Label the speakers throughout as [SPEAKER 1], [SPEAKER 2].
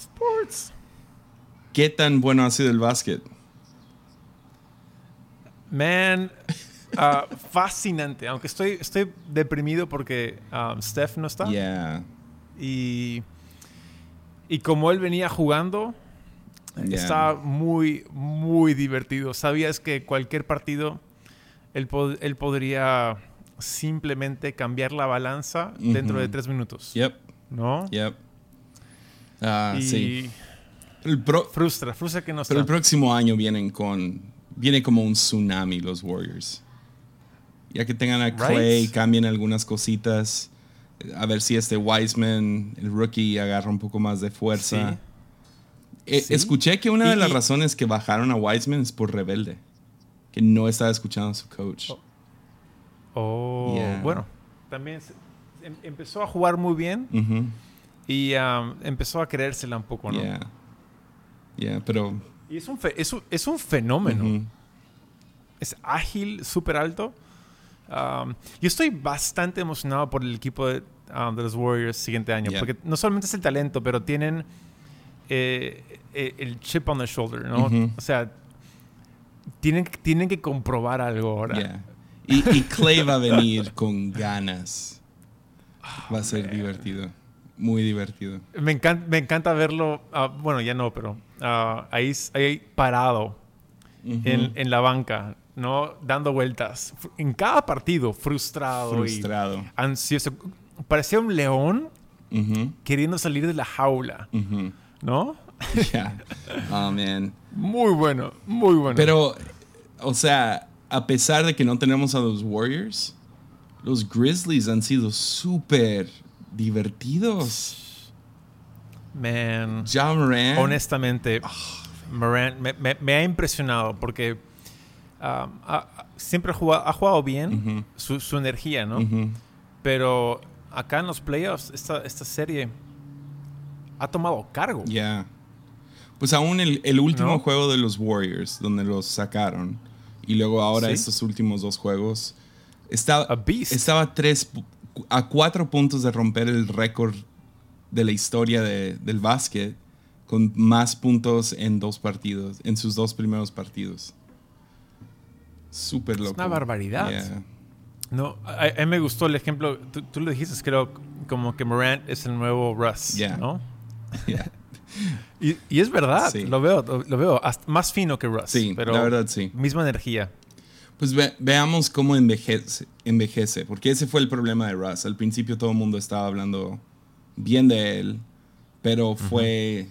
[SPEAKER 1] Sports.
[SPEAKER 2] ¿Qué tan bueno ha sido el básquet?
[SPEAKER 1] Man, ah, fascinante. Aunque estoy, estoy deprimido porque um, Steph no está.
[SPEAKER 2] Yeah.
[SPEAKER 1] Y, y como él venía jugando,
[SPEAKER 2] Yeah.
[SPEAKER 1] estaba muy, muy divertido. Sabías que cualquier partido él, pod- él podría simplemente cambiar la balanza dentro de tres minutos.
[SPEAKER 2] Yep.
[SPEAKER 1] ¿No?
[SPEAKER 2] Yep. Ah,
[SPEAKER 1] y
[SPEAKER 2] sí. El pro-
[SPEAKER 1] frustra, frustra que no está.
[SPEAKER 2] pero el próximo año vienen con. Viene como un tsunami los Warriors. Ya que tengan a Clay,
[SPEAKER 1] Right.
[SPEAKER 2] cambien algunas cositas. A ver si este Wiseman, el rookie, agarra un poco más de fuerza.
[SPEAKER 1] Sí. Sí.
[SPEAKER 2] Escuché que una de las
[SPEAKER 1] y-
[SPEAKER 2] razones que bajaron a Wiseman es por rebelde. Que no estaba escuchando a su coach.
[SPEAKER 1] Oh,
[SPEAKER 2] Yeah.
[SPEAKER 1] bueno. También em- empezó a jugar muy bien
[SPEAKER 2] Ujú.
[SPEAKER 1] Y um, empezó a creérsela un poco, ¿no?
[SPEAKER 2] Yeah. Yeah, pero.
[SPEAKER 1] Y es un, fe- es un, es un fenómeno. Es ágil, súper alto. Um, yo estoy bastante emocionado por el equipo de, um, de los Warriors siguiente año.
[SPEAKER 2] Yeah.
[SPEAKER 1] Porque no solamente es el talento, pero tienen eh, eh, el chip on the shoulder, ¿no? O sea, tienen, tienen que comprobar algo ahora.
[SPEAKER 2] Yeah. Y, y Clay va a venir con ganas. Va a ser divertido. Muy divertido.
[SPEAKER 1] Me, encanta, me encanta verlo, ah, bueno, ya no, pero ah, ahí, ahí parado en, en la banca, ¿no? Dando vueltas. En cada partido, frustrado,
[SPEAKER 2] Frustrado.
[SPEAKER 1] y ansioso. Parecía un león queriendo salir de la jaula. ¿no?
[SPEAKER 2] Yeah. Oh, man.
[SPEAKER 1] Muy bueno, muy bueno.
[SPEAKER 2] Pero, o sea, a pesar de que no tenemos a los Warriors, los Grizzlies han sido súper divertidos.
[SPEAKER 1] Man, honestamente, Morant me, me- me ha impresionado porque ah, ah, siempre ha jugado, ha jugado bien su, su energía, ¿no? Pero acá en los playoffs, esta, esta serie ha tomado cargo.
[SPEAKER 2] Yeah. Pues aún el, el último
[SPEAKER 1] ¿No?
[SPEAKER 2] juego de los Warriors, donde los sacaron, y luego ahora
[SPEAKER 1] Sí.
[SPEAKER 2] estos últimos dos juegos, estaba, tres, a cuatro puntos de romper el récord de la historia de- del básquet con más puntos en dos partidos, en sus dos primeros partidos. Súper loco.
[SPEAKER 1] una barbaridad.
[SPEAKER 2] Yeah.
[SPEAKER 1] No, a, a mí me gustó el ejemplo, tú, tú lo dijiste, creo, como que Morant es el nuevo Russ,
[SPEAKER 2] Yeah.
[SPEAKER 1] ¿no?
[SPEAKER 2] Yeah.
[SPEAKER 1] Y, y es verdad,
[SPEAKER 2] Sí.
[SPEAKER 1] lo veo, lo, lo veo hasta más fino que Russ.
[SPEAKER 2] Sí,
[SPEAKER 1] pero
[SPEAKER 2] la verdad sí.
[SPEAKER 1] Misma energía.
[SPEAKER 2] Pues ve- veamos cómo envejece, envejece, porque ese fue el problema de Russ. Al principio todo el mundo estaba hablando bien de él, pero fue,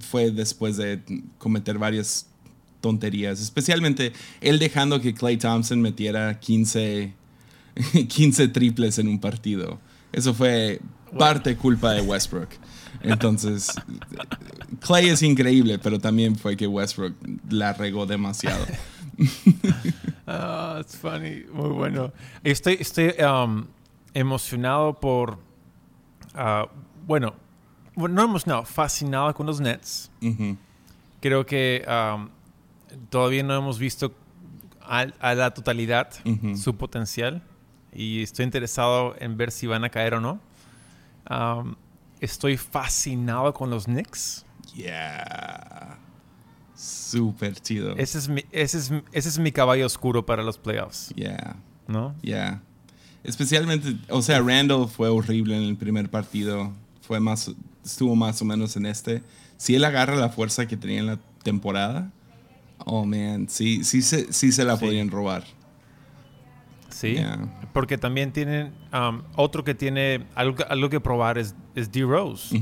[SPEAKER 2] fue después de cometer varias tonterías, especialmente él dejando que Clay Thompson metiera 15, 15 triples en un partido. Eso fue parte culpa de Westbrook. Entonces, Clay es increíble, pero también fue que Westbrook la regó demasiado.
[SPEAKER 1] Ah, it's funny, muy bueno. Estoy, estoy um, emocionado por, ah, bueno, no emocionado, fascinado con los Nets. Creo que um, todavía no hemos visto a, a la totalidad su potencial y estoy interesado en ver si van a caer o no. Um, estoy fascinado con los Knicks.
[SPEAKER 2] Yeah. Súper chido.
[SPEAKER 1] Ese es, mi, ese, es, ese es mi caballo oscuro para los playoffs,
[SPEAKER 2] Yeah,
[SPEAKER 1] ¿no?
[SPEAKER 2] yeah. Especialmente, o sea, Randall fue horrible en el primer partido. Fue más, estuvo más o menos en este. Si él agarra la fuerza que tenía en la temporada, oh man, sí, sí, se, sí se la
[SPEAKER 1] Sí.
[SPEAKER 2] podían robar.
[SPEAKER 1] Sí.
[SPEAKER 2] Yeah.
[SPEAKER 1] Porque también tienen um, otro que tiene algo, que- algo que probar es, es D-Rose,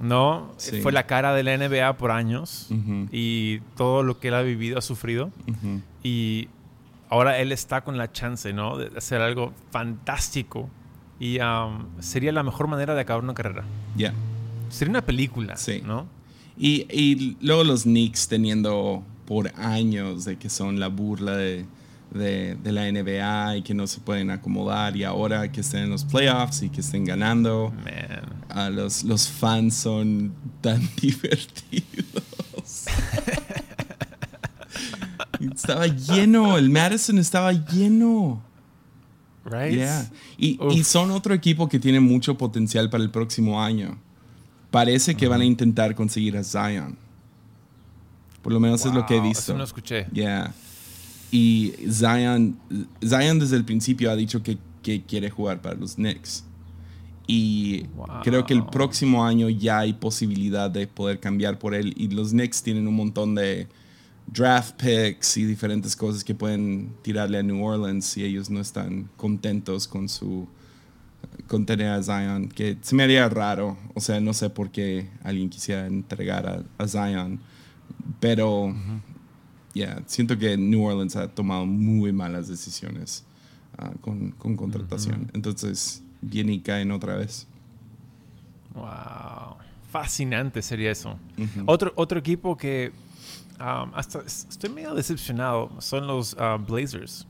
[SPEAKER 1] ¿no?
[SPEAKER 2] Sí.
[SPEAKER 1] Fue la cara de la NBA por años y todo lo que él ha vivido, ha sufrido. Y ahora él está con la chance, ¿no? De hacer algo fantástico. Y um, sería la mejor manera de acabar una carrera.
[SPEAKER 2] Yeah.
[SPEAKER 1] Sería una película,
[SPEAKER 2] Sí.
[SPEAKER 1] ¿no?
[SPEAKER 2] Y, y luego los Knicks teniendo por años de que son la burla de, de- de la NBA y que no se pueden acomodar y ahora que estén en los playoffs y que estén ganando,
[SPEAKER 1] Man.
[SPEAKER 2] ah, los, los fans son tan divertidos. estaba lleno, el Madison estaba lleno.
[SPEAKER 1] Right?
[SPEAKER 2] Yeah. Y, y son otro equipo que tiene mucho potencial para el próximo año. parece que van a intentar conseguir a Zion. Por lo menos es lo que he visto.
[SPEAKER 1] Eso no escuché.
[SPEAKER 2] Yeah. Y Zion, Zion desde el principio ha dicho que, que quiere jugar para los Knicks. Y
[SPEAKER 1] Wow.
[SPEAKER 2] creo que el próximo año ya hay posibilidad de poder cambiar por él. Y los Knicks tienen un montón de draft picks y diferentes cosas que pueden tirarle a New Orleans si ellos no están contentos con su con tener a Zion. Que se me haría raro. O sea, no sé por qué alguien quisiera entregar a, a Zion. Pero yeah, siento que New Orleans ha tomado muy malas decisiones ah, con, con contratación. Entonces, viene y caen otra vez.
[SPEAKER 1] Wow. Fascinante sería eso. Otro, otro equipo que um, hasta es- estoy medio decepcionado son los uh, Blazers.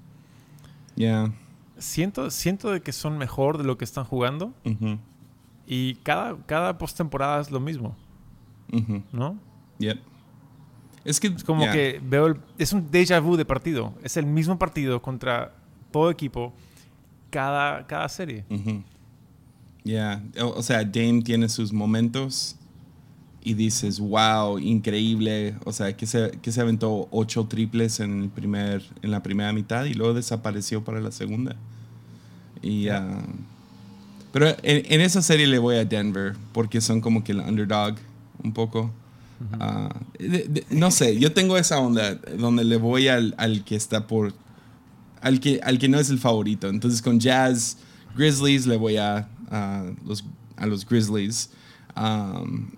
[SPEAKER 2] Yeah.
[SPEAKER 1] Siento, siento de que son mejor de lo que están jugando y cada, cada postemporada es lo mismo. ¿no?
[SPEAKER 2] Yep. Es que
[SPEAKER 1] Es como
[SPEAKER 2] yeah.
[SPEAKER 1] que veo el- es un déjà vu de partido. Es el mismo partido contra todo equipo cada, cada serie.
[SPEAKER 2] Ujú. Yeah. O, o sea, Dame tiene sus momentos y dices, wow, increíble. O sea, que se, que se aventó ocho triples en, el primer, en la primera mitad y luego desapareció para la segunda. Y, ah, pero en, en esa serie le voy a Denver porque son como que el underdog un poco. Ah, no sé, yo tengo esa onda donde le voy al, al que está por al que, al que no es el favorito. Entonces con Jazz, Grizzlies le voy a, los, a los Grizzlies. Um,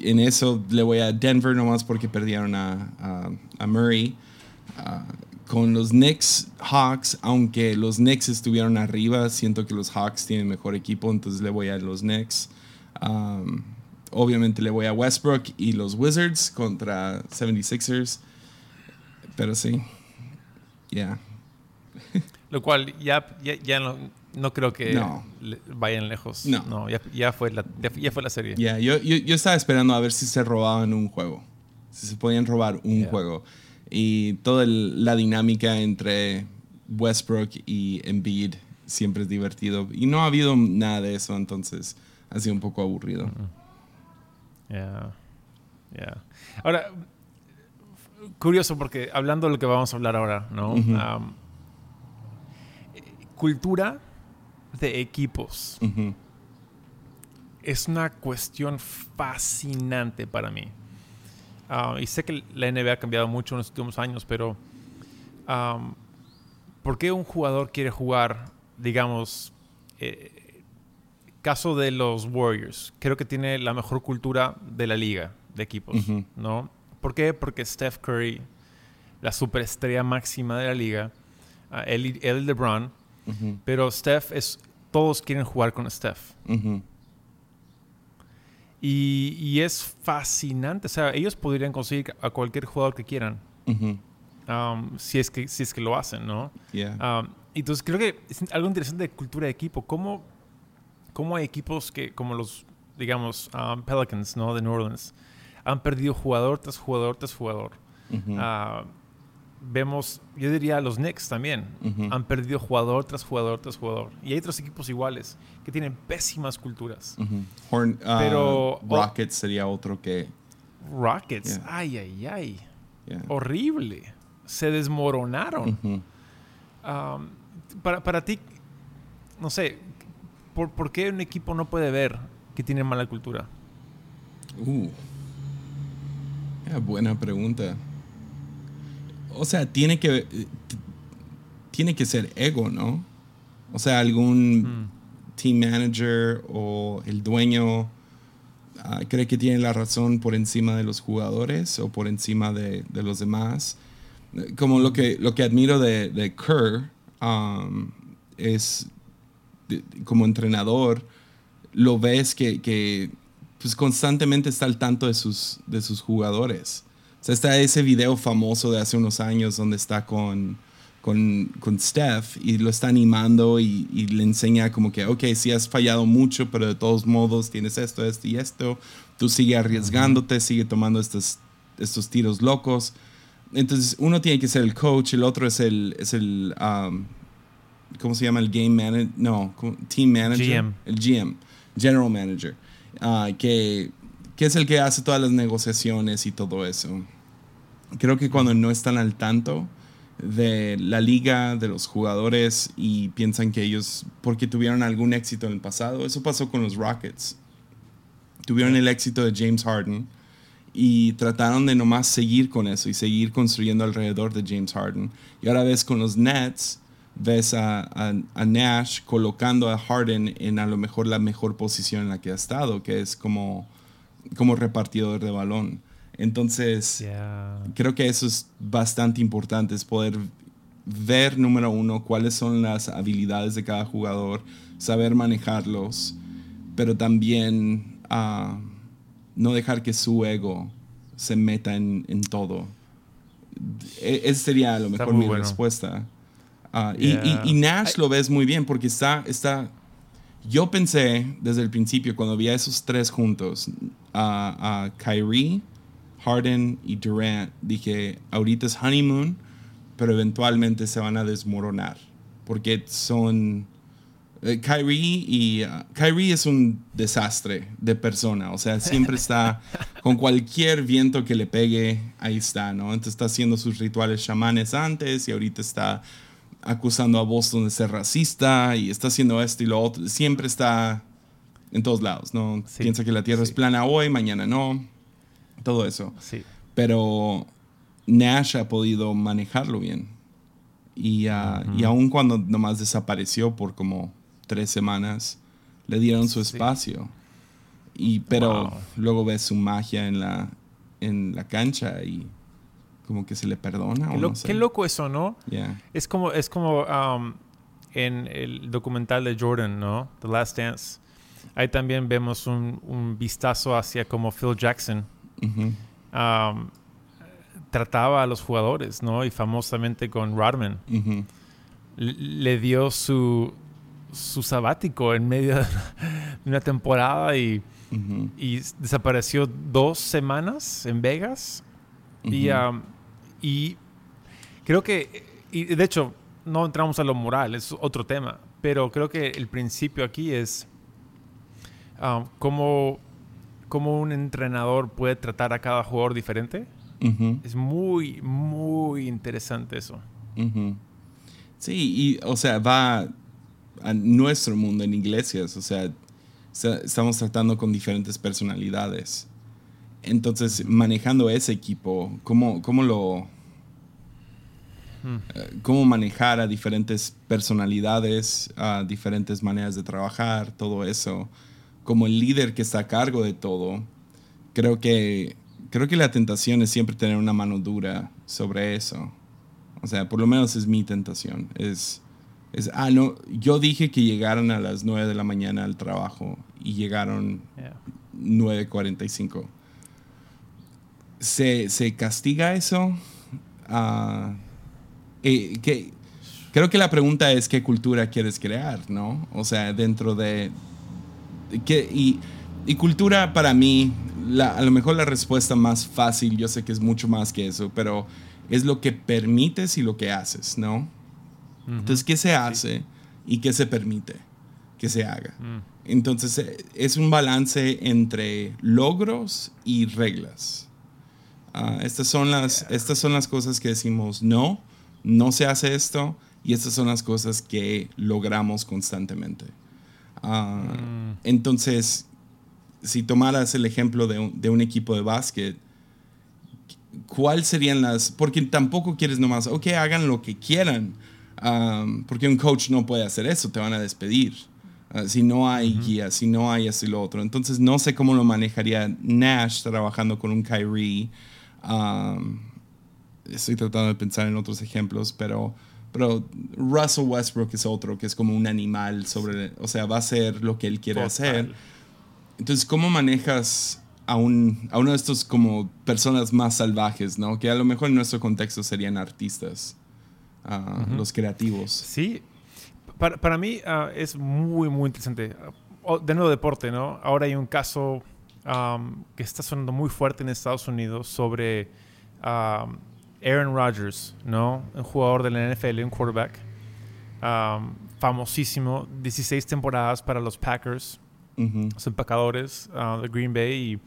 [SPEAKER 2] en eso le voy a Denver nomás porque perdieron a, a, a Murray. Ah, con los Knicks, Hawks, aunque los Knicks estuvieron arriba, siento que los Hawks tienen mejor equipo, entonces le voy a los Knicks. Um, obviamente le voy a Westbrook y los Wizards contra 76ers. Pero sí, yeah.
[SPEAKER 1] Lo cual ya, ya, ya no, no creo que
[SPEAKER 2] No.
[SPEAKER 1] le- vayan lejos.
[SPEAKER 2] No.
[SPEAKER 1] ya, ya fue la, ya, ya fue la serie.
[SPEAKER 2] Ya, yo, yo, yo estaba esperando a ver si se robaban un juego. Si se podían robar un
[SPEAKER 1] Yeah.
[SPEAKER 2] juego. Y toda el- la dinámica entre Westbrook y Embiid siempre es divertido. Y no ha habido nada de eso, entonces ha sido un poco aburrido.
[SPEAKER 1] Ya, ya. Ahora, curioso porque hablando de lo que vamos a hablar ahora, ¿no? Eh, cultura de equipos es una cuestión fascinante para mí. Ah, y sé que la NBA ha cambiado mucho en los últimos años, pero am, ¿por qué un jugador quiere jugar, digamos, eh, caso de los Warriors? Creo que tiene la mejor cultura de la liga de equipos. ¿no? ¿Por qué? Porque Steph Curry, la superestrella máxima de la liga, ah, él, y- él LeBron, pero Steph es, todos quieren jugar con Steph. Y, y es fascinante. O sea, ellos podrían conseguir a cualquier jugador que quieran. Um, si, es que, si es que lo hacen, ¿no?
[SPEAKER 2] Yeah.
[SPEAKER 1] Um, entonces creo que es algo interesante de cultura de equipo. ¿Cómo, cómo hay equipos que, como los, digamos, um, Pelicans, ¿no? De New Orleans, han perdido jugador tras jugador tras jugador. Ah, vemos, yo diría los Knicks también, han perdido jugador tras jugador tras jugador. Y hay otros equipos iguales que tienen pésimas culturas.
[SPEAKER 2] Horn- ah,
[SPEAKER 1] Pero-
[SPEAKER 2] Rockets sería otro que.
[SPEAKER 1] Rockets,
[SPEAKER 2] Yeah.
[SPEAKER 1] ay, ay, ay.
[SPEAKER 2] yeah.
[SPEAKER 1] Horrible. Se desmoronaron. Um, para, para ti, no sé, ¿por, por qué un equipo no puede ver que tiene mala cultura?
[SPEAKER 2] Uh. Yeah, buena pregunta. O sea, tiene que tiene que ser ego, ¿no? O sea, algún
[SPEAKER 1] Mm.
[SPEAKER 2] team manager o el dueño ah, cree que tiene la razón por encima de los jugadores o por encima de, de los demás. Como lo que, lo que admiro de, de Kerr um, es como entrenador, lo ves que, que, pues constantemente está al tanto de sus, de sus jugadores. O sea, está ese video famoso de hace unos años donde está con, con, con Steph y lo está animando y, y le enseña como que, ok, sí has fallado mucho, pero de todos modos tienes esto, esto y esto. Tú sigue arriesgándote, sigue tomando estos, estos tiros locos. Entonces, uno tiene que ser el coach, el otro es el, es el um, ¿cómo se llama? El game manager, no, team manager.
[SPEAKER 1] GM.
[SPEAKER 2] El GM, general manager. ah, que, que es el que hace todas las negociaciones y todo eso. Creo que cuando no están al tanto de la liga, de los jugadores y piensan que ellos, porque tuvieron algún éxito en el pasado, eso pasó con los Rockets. Tuvieron el éxito de James Harden y trataron de nomás seguir con eso y seguir construyendo alrededor de James Harden. Y ahora ves con los Nets, ves a, a, Nash colocando a Harden en a lo mejor la mejor posición en la que ha estado, que es como, como repartidor de balón. Entonces, creo que eso es bastante importante, es poder ver, número uno, cuáles son las habilidades de cada jugador, saber manejarlos, pero también uh, no dejar que su ego se meta en, en todo. E, esa sería a lo mejor mi respuesta. Uh, y, y, Nash lo ves muy bien porque está, está... Yo pensé desde el principio, cuando vi a esos tres juntos, a Kyrie, Harden y Durant, dije, ahorita es honeymoon, pero eventualmente se van a desmoronar, porque son... Eh, Kyrie y uh, Kyrie es un desastre de persona, o sea, siempre está con cualquier viento que le pegue, ahí está, ¿no? Entonces está haciendo sus rituales chamanes antes y ahorita está acusando a Boston de ser racista y está haciendo esto y lo otro, siempre está en todos lados, ¿no? Piensa que la Tierra es plana hoy, mañana no todo eso.
[SPEAKER 1] Sí.
[SPEAKER 2] Pero Nash ha podido manejarlo bien. Y, uh, y aun cuando nomás desapareció por como tres semanas, le dieron su espacio. Y, pero luego ves su magia en la, en la cancha y como que se le perdona.
[SPEAKER 1] Qué,
[SPEAKER 2] o no
[SPEAKER 1] qué loco eso, ¿no? Es como, es como um, en el documental de Jordan, ¿no? The Last Dance. Ahí también vemos un, un vistazo hacia como Phil Jackson trataba a los jugadores, ¿no? Y famosamente con Rodman. Le dio su, su sabático en medio de una temporada y, y desapareció dos semanas en Vegas. y, y, creo que, y de hecho, no entramos a lo moral, es otro tema, pero creo que el principio aquí es cómo cómo un entrenador puede tratar a cada jugador diferente. Es muy, muy interesante eso.
[SPEAKER 2] Sí, y o sea, va a nuestro mundo en iglesias, o sea, estamos tratando con diferentes personalidades. Entonces, manejando ese equipo, ¿cómo, cómo lo... Eh, cómo manejar a diferentes personalidades, a diferentes maneras de trabajar, todo eso como el líder que está a cargo de todo, creo que, creo que la tentación es siempre tener una mano dura sobre eso. O sea, por lo menos es mi tentación. Es, es ah, no, yo dije que llegaran a las 9 de la mañana al trabajo y llegaron 9.45. ¿Se, ¿Se, castiga eso? Uh, que, creo que la pregunta es qué cultura quieres crear, ¿no? O sea, dentro de, y, cultura para mí, a lo mejor la respuesta más fácil, yo sé que es mucho más que eso, pero es lo que permites y lo que haces, ¿no? Entonces, ¿qué se hace y qué se permite que se haga? Mm. Entonces, eh, es un balance entre logros y reglas. Ah, estas, son las, estas son las cosas que decimos, no, no se hace esto, y estas son las cosas que logramos constantemente. Ah, mm. Entonces, si tomaras el ejemplo de un, equipo de básquet, ¿cuál serían las...? Porque tampoco quieres nomás, ok, hagan lo que quieran, porque un coach no puede hacer eso, te van a despedir. Ah, si no hay guía, si no hay así lo otro. Entonces, no sé cómo lo manejaría Nash trabajando con un Kyrie. Estoy tratando de pensar en otros ejemplos, pero pero Russell Westbrook es otro, que es como un animal sobre, o sea, va a hacer lo que él quiere hacer. Entonces, ¿cómo manejas a, un, a uno de estos como personas más salvajes, ¿no? Que a lo mejor en nuestro contexto serían artistas, ah, los creativos.
[SPEAKER 1] Sí, para, para mí ah, es muy, muy interesante. De nuevo deporte, ¿no? Ahora hay un caso que está sonando muy fuerte en Estados Unidos sobre... Aaron Rodgers, ¿no? Un jugador de la NFL, un quarterback. Um, famosísimo, 16 temporadas para los Packers. los empacadores uh, de Green Bay, y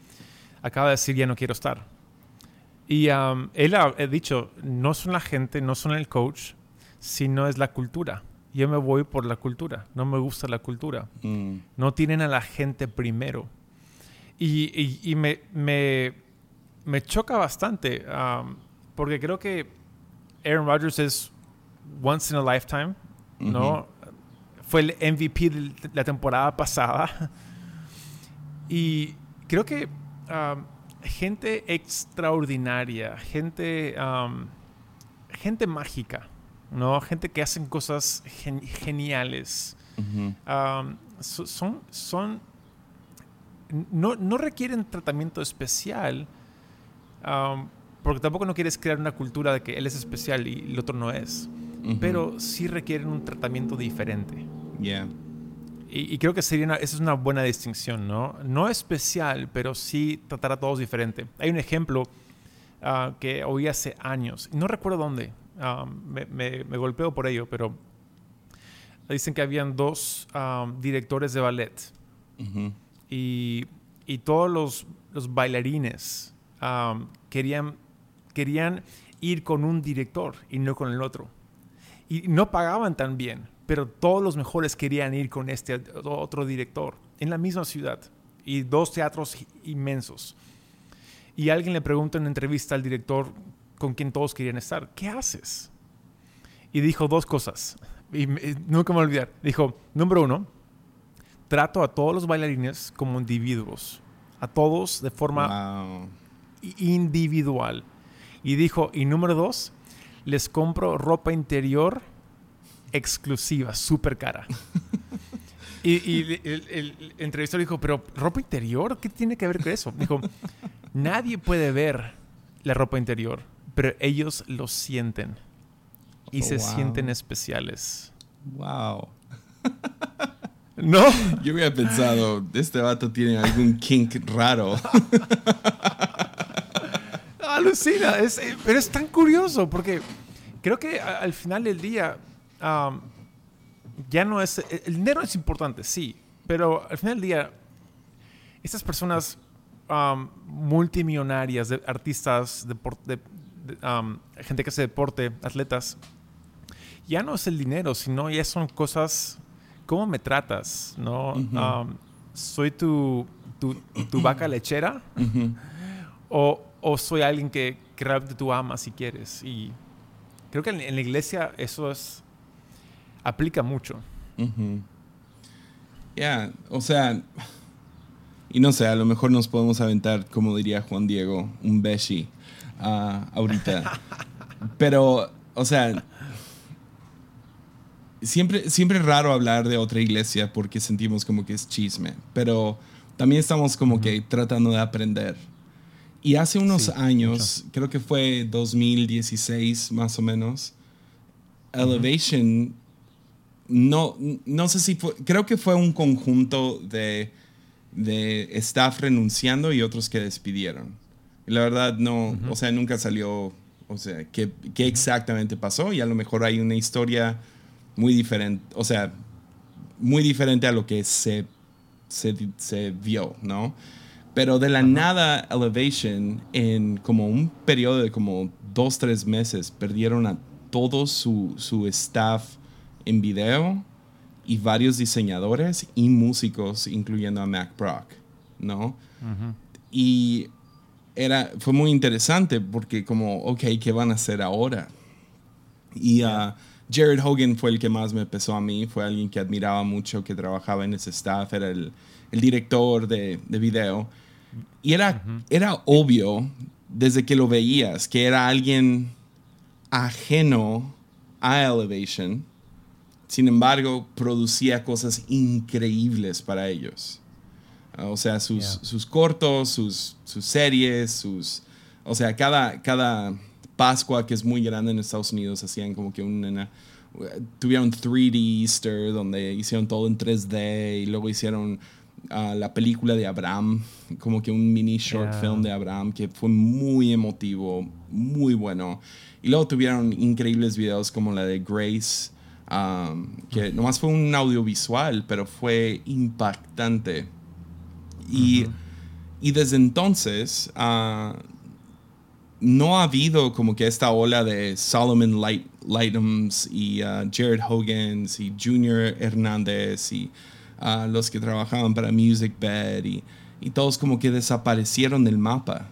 [SPEAKER 1] acaba de decir ya no quiero estar. Y um, él ha, dicho, no son la gente, no son el coach, sino es la cultura. Yo me voy por la cultura, no me gusta la cultura. Mm. No tienen a la gente primero. Y, me, me, choca bastante, um, porque creo que Aaron Rodgers es once in a lifetime, ¿no? Fue el MVP de la temporada pasada. Y creo que um, gente extraordinaria, gente, um, gente mágica, ¿no? Gente que hacen cosas geniales. Um, son, son no, no, requieren tratamiento especial, porque tampoco no quieres crear una cultura de que él es especial y el otro no es, pero sí requieren un tratamiento diferente.
[SPEAKER 2] Yeah.
[SPEAKER 1] Y, creo que sería esa es una buena distinción, ¿no? No especial, pero sí tratar a todos diferente. Hay un ejemplo ah, que oí hace años, no recuerdo dónde, ah, me, me, golpeo por ello, pero dicen que habían dos directores de ballet y, y, todos los, los bailarines querían, querían ir con un director y no con el otro. Y no pagaban tan bien pero todos los mejores querían ir con este otro director en la misma ciudad y dos teatros inmensos. Y alguien le pregunta en una entrevista al director con quien todos querían estar, ¿qué haces? Y dijo dos cosas, y, nunca me voy a olvidar. Dijo, número uno, trato a todos los bailarines como individuos, a todos de forma individual. Y dijo, y número dos, les compro ropa interior exclusiva, súper cara. y, el, entrevistador dijo, pero ropa interior, ¿qué tiene que ver con eso? Dijo, nadie puede ver la ropa interior, pero ellos lo sienten y se sienten especiales.
[SPEAKER 2] Wow.
[SPEAKER 1] ¿No?
[SPEAKER 2] Yo había pensado, este vato tiene algún kink raro.
[SPEAKER 1] Alucina, pero es tan curioso porque creo que al final del día ya no es, el dinero es importante, sí, pero al final del día, estas personas multimillonarias, de, artistas, de, gente que hace deporte, atletas, ya no es el dinero, sino ya son cosas, ¿cómo me tratas? ¿no? ¿Soy tu, tu, vaca lechera? o, o, soy alguien que, que realmente tú amas si quieres? Y creo que en la iglesia eso es aplica mucho.
[SPEAKER 2] Ya, o sea, y no sé, a lo mejor nos podemos aventar, como diría Juan Diego, un beshi uh, ahorita. Pero, o sea, siempre, siempre es raro hablar de otra iglesia porque sentimos como que es chisme, pero también estamos como que tratando de aprender. Y hace unos años, creo que fue 2016 más o menos, Elevation no, no sé si fue, creo que fue un conjunto de, de staff renunciando y otros que despidieron. la verdad no, o sea, nunca salió, o sea, qué, qué, exactamente pasó. Y a lo mejor hay una historia muy diferente, o sea, muy diferente a lo que se, se, se vio, ¿no? Pero de la nada, Elevation, en como un periodo de como dos, tres meses, perdieron a todo su, su staff en video y varios diseñadores y músicos, incluyendo a Mac Brock, ¿no? Y era, fue muy interesante porque como, ok, ¿qué van a hacer ahora? Y uh, Jared Hogan fue el que más me pesó a mí, fue alguien que admiraba mucho, que trabajaba en ese staff, era el, el director de, de, video. Y era, era obvio desde que lo veías que era alguien ajeno a Elevation. Sin embargo, producía cosas increíbles para ellos. O sea, sus, sus cortos, sus, sus, series, sus... O sea, cada, cada Pascua, que es muy grande en Estados Unidos, hacían como que una... Tuvieron 3D Easter, donde hicieron todo en 3D, y luego hicieron ah, la película de Abraham, como que un mini short film de Abraham, que fue muy emotivo, muy bueno. Y luego tuvieron increíbles videos como la de Grace, que nomás fue un audiovisual, pero fue impactante. Y, y desde entonces ah, no ha habido como que esta ola de Solomon Light, Lightums y ah, Jared Hogans y Junior Hernández y ah, los que trabajaban para Music Bed y, y, todos como que desaparecieron del mapa.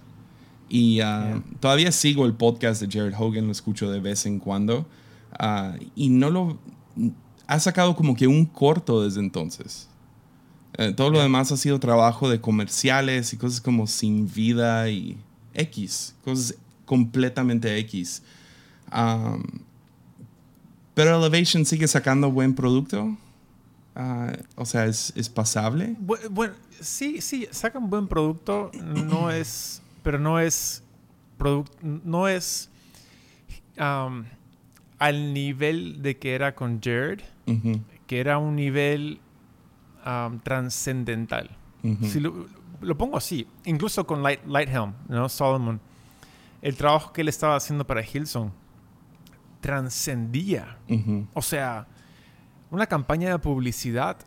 [SPEAKER 2] Y todavía sigo el podcast de Jared Hogan, lo escucho de vez en cuando. y no lo... Ha sacado como que un corto desde entonces. Eh, todo lo demás ha sido trabajo de comerciales y cosas como sin vida y X, cosas completamente X. pero Elevation sigue sacando buen producto. Ah, o sea, ¿es, es pasable.
[SPEAKER 1] Bueno, sí, sí, sacan buen producto. No es, pero no es, no es al nivel de que era con Jared, que era un nivel trascendental. si lo, pongo así, incluso con Light, Lighthelm, ¿no? Solomon, el trabajo que él estaba haciendo para Hilson trascendía. O sea, una campaña de publicidad.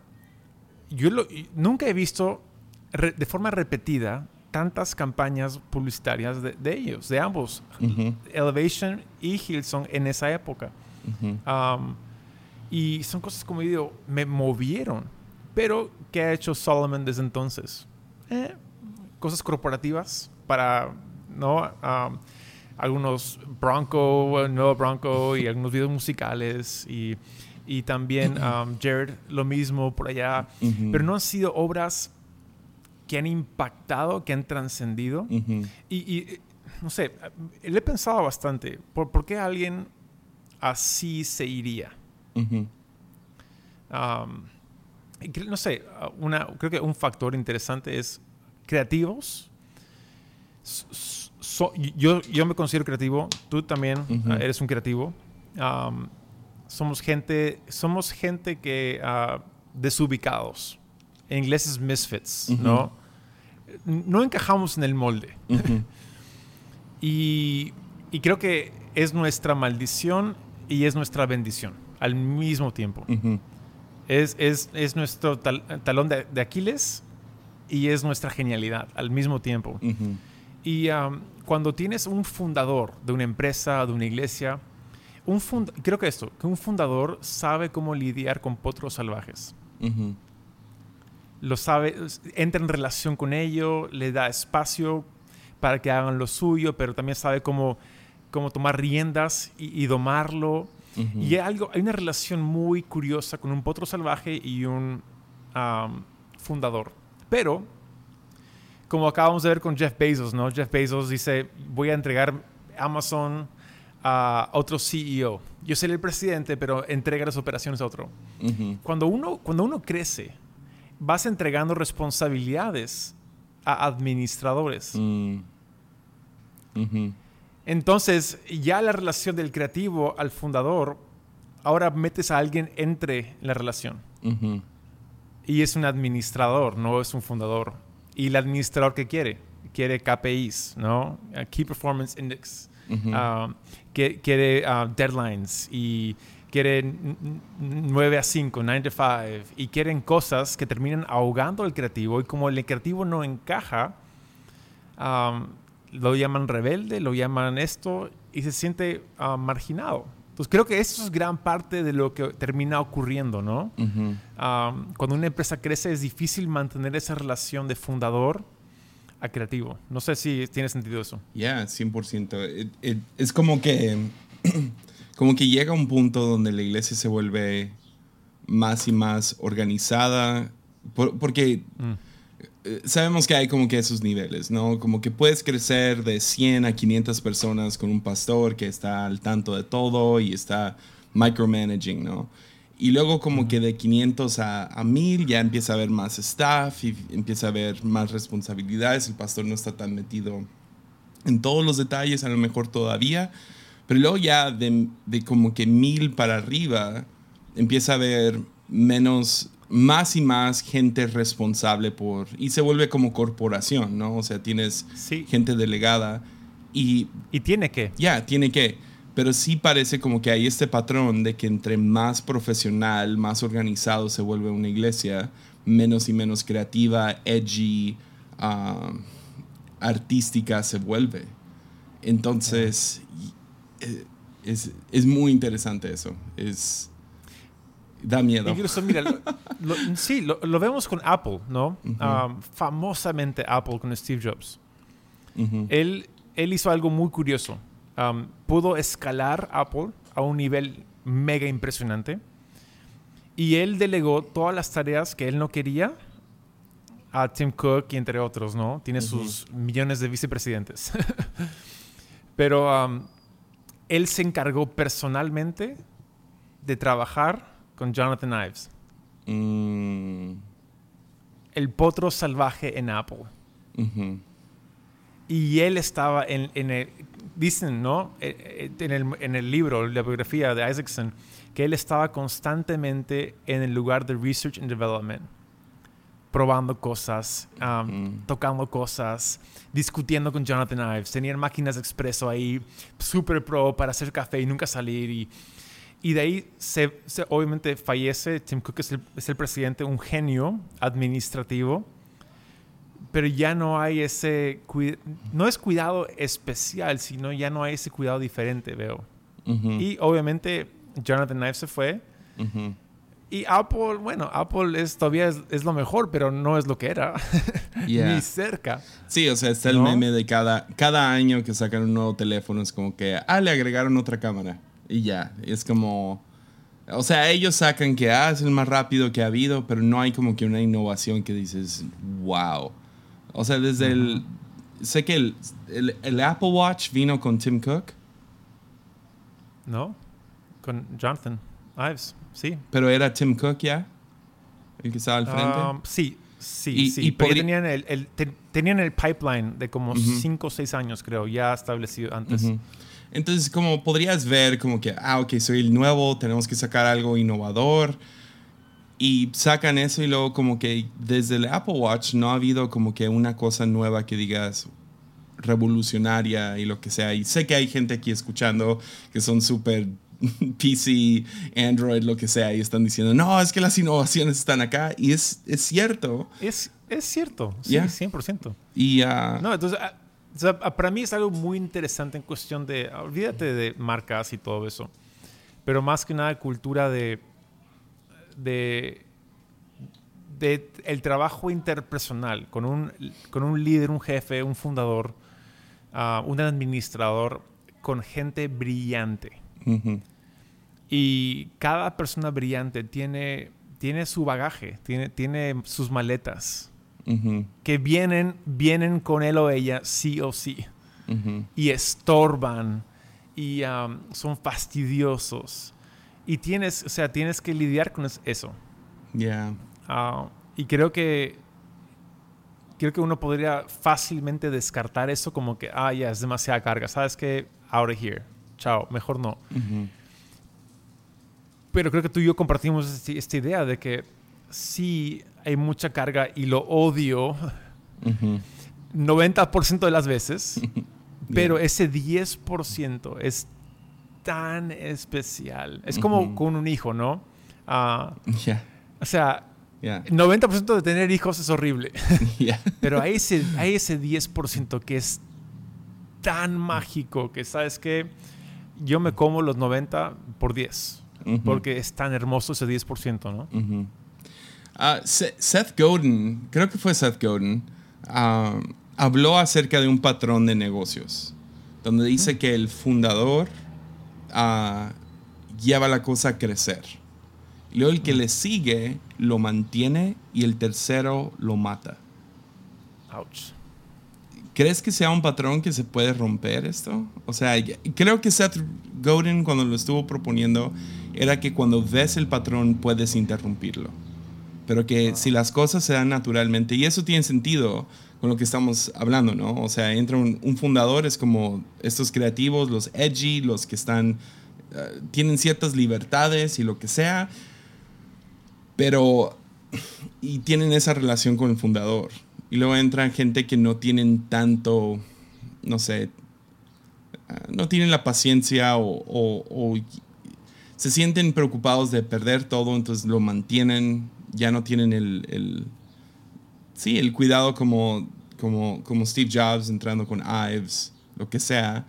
[SPEAKER 1] Yo nunca he visto de forma repetida tantas campañas publicitarias de, ellos, de ambos, Elevation y Hilson en esa época. y son cosas como digo, me movieron pero, ¿qué ha hecho Solomon desde entonces? Eh, cosas corporativas para, ¿no? algunos Bronco, nuevo Bronco y algunos videos musicales y, y también Jared lo mismo por allá, pero no han sido obras que han impactado, que han trascendido. y, no sé, le he pensado bastante, ¿por, ¿por qué alguien así se iría? no sé, una, creo que un factor interesante es creativos. yo, yo me considero creativo, tú también eres un creativo. Somos gente, somos gente que uh, desubicados. En inglés es misfits, ¿no? No encajamos en el molde. y, y, creo que es nuestra maldición y es nuestra bendición al mismo tiempo es, nuestro talón de, Aquiles y es nuestra genialidad al mismo tiempo. Y um, cuando tienes un fundador de una empresa, de una iglesia, un creo que esto, que un fundador sabe cómo lidiar con potros salvajes. Lo sabe, entra en relación con ellos, le da espacio para que hagan lo suyo, pero también sabe cómo, cómo tomar riendas y domarlo y hay, algo, hay una relación muy curiosa con un potro salvaje y un fundador. Pero, como acabamos de ver con Jeff Bezos, ¿no? Jeff Bezos dice, voy a entregar Amazon a otro CEO. Yo seré el presidente, pero entrega las operaciones a otro. cuando, uno, cuando uno crece, vas entregando responsabilidades a administradores. Mm. Entonces, ya la relación del creativo al fundador, ahora metes a alguien entre la relación. Y es un administrador, no es un fundador. ¿Y el administrador qué quiere? Quiere KPIs, ¿no? Key Performance Index. Quiere ah, deadlines y quiere 9 a 5, 9 to 5. Y quieren cosas que terminan ahogando al creativo. Y como el creativo no encaja, ah, lo llaman rebelde, lo llaman esto y se siente ah, marginado. Entonces creo que eso es gran parte de lo que termina ocurriendo, ¿no? Ah, cuando una empresa crece es difícil mantener esa relación de fundador a creativo. No sé si tiene sentido eso.
[SPEAKER 2] Ya, 100%. es como que, como que llega un punto donde la iglesia se vuelve más y más organizada, porque... Mm. Eh, sabemos que hay como que esos niveles, ¿no? Como que puedes crecer de 100 a 500 personas con un pastor que está al tanto de todo y está micromanaging, ¿no? Y luego como que de 500 a, a 1000 ya empieza a haber más staff y empieza a haber más responsabilidades. El pastor no está tan metido en todos los detalles, a lo mejor todavía. Pero luego ya de, de como que 1000 para arriba empieza a haber menos más y más gente responsable por... Y se vuelve como corporación, ¿no? O sea, tienes gente delegada y...
[SPEAKER 1] Y tiene que.
[SPEAKER 2] Ya, tiene que. Pero sí parece como que hay este patrón de que entre más profesional, más organizado se vuelve una iglesia, menos y menos creativa, edgy, ah, artística se vuelve. Entonces, eh, es, es, muy interesante eso. Es, da miedo.
[SPEAKER 1] Incluso, mira, sí, lo, lo, vemos con Apple, ¿no? Um, famosamente Apple con Steve Jobs. él, él hizo algo muy curioso. Um, pudo escalar Apple a un nivel mega impresionante y él delegó todas las tareas que él no quería a Tim Cook y entre otros, ¿no? Tiene sus millones de vicepresidentes. Pero um, él se encargó personalmente de trabajar con Jonathan Ives. Mm. El potro salvaje en Apple. Y él estaba en, el, dicen, ¿no? Eh, eh, en el, en el libro, la biografía de Isaacson, que él estaba constantemente en el lugar de Research and Development probando cosas, um, tocando cosas, discutiendo con Jonathan Ives. Tenían máquinas de expreso ahí, super pro para hacer café y nunca salir. Y, y de ahí, se, obviamente, fallece. Tim Cook es el, es el, presidente, un genio administrativo. Pero ya no hay ese. No es cuidado especial, sino ya no hay ese cuidado diferente, veo. Y obviamente, Jonathan Ives se fue. Y Apple, bueno, Apple es, todavía es, lo mejor, pero no es lo que era. Ni cerca.
[SPEAKER 2] Sí, o sea, está el meme de cada, cada año que sacan un nuevo teléfono, es como que, ah, le agregaron otra cámara. Y ya, es como... O sea, ellos sacan que, ah, es el más rápido que ha habido, pero no hay como que una innovación que dices, wow. O sea, desde el... Sé que el, el, el Apple Watch vino con Tim Cook.
[SPEAKER 1] No, con Jonathan Ives. Sí.
[SPEAKER 2] Pero era Tim Cook ya, el que estaba al frente. Um,
[SPEAKER 1] sí, sí, sí. Porque tenían el, tenían el pipeline de como 5 o 6 años, creo, ya establecido antes.
[SPEAKER 2] Entonces, como podrías ver, como que, ah, ok, soy el nuevo, tenemos que sacar algo innovador. Y sacan eso y luego como que desde el Apple Watch no ha habido como que una cosa nueva que digas revolucionaria y lo que sea. Y sé que hay gente aquí escuchando que son súper PC, Android, lo que sea, y están diciendo, no, es que las innovaciones están acá, y es, es cierto.
[SPEAKER 1] Es, es cierto, sí, 100%.
[SPEAKER 2] Y,
[SPEAKER 1] uh, no, entonces, ah, para mí es algo muy interesante en cuestión de, olvídate de marcas y todo eso, pero más que nada cultura de, de, de el trabajo interpersonal con un, con un líder, un jefe, un fundador, uh, un administrador, con gente brillante y cada persona brillante tiene, tiene su bagaje, tiene, tiene sus maletas que vienen, vienen con él o ella sí o sí. Y estorban y um, son fastidiosos. Y tienes, o sea, tienes que lidiar con eso.
[SPEAKER 2] Yeah.
[SPEAKER 1] y creo que creo que uno podría fácilmente descartar eso como que, ah, ya es demasiada carga. ¿Sabes qué? Out of here chao, mejor no. Pero creo que tú y yo compartimos este, esta idea de que sí hay mucha carga y lo odio 90% de las veces, pero ese 10% es tan especial. Es como con un hijo, ¿no? Uh, O sea, 90% de tener hijos es horrible. Pero hay ese, hay ese 10% que es tan mágico que, ¿sabes que yo me como los 90 por 10, porque es tan hermoso ese 10%, ¿no?
[SPEAKER 2] Ah, Seth Godin, creo que fue Seth Godin, ah, habló acerca de un patrón de negocios, donde dice que el fundador ah, lleva la cosa a crecer. Luego el que le sigue lo mantiene y el tercero lo mata.
[SPEAKER 1] Ouch.
[SPEAKER 2] ¿Crees que sea un patrón que se puede romper esto? O sea, creo que Seth Godin cuando lo estuvo proponiendo era que cuando ves el patrón puedes interrumpirlo. Pero que si las cosas se dan naturalmente, y eso tiene sentido con lo que estamos hablando, ¿no? O sea, entra un, fundador, es como estos creativos, los edgy, los que están, eh, tienen ciertas libertades y lo que sea, pero, y tienen esa relación con el fundador y luego entran gente que no tienen tanto, no sé, ah, no tienen la paciencia o, se sienten preocupados de perder todo, entonces lo mantienen ya no tienen el, el, sí, el cuidado como, como, como Steve Jobs entrando con Ives, lo que sea.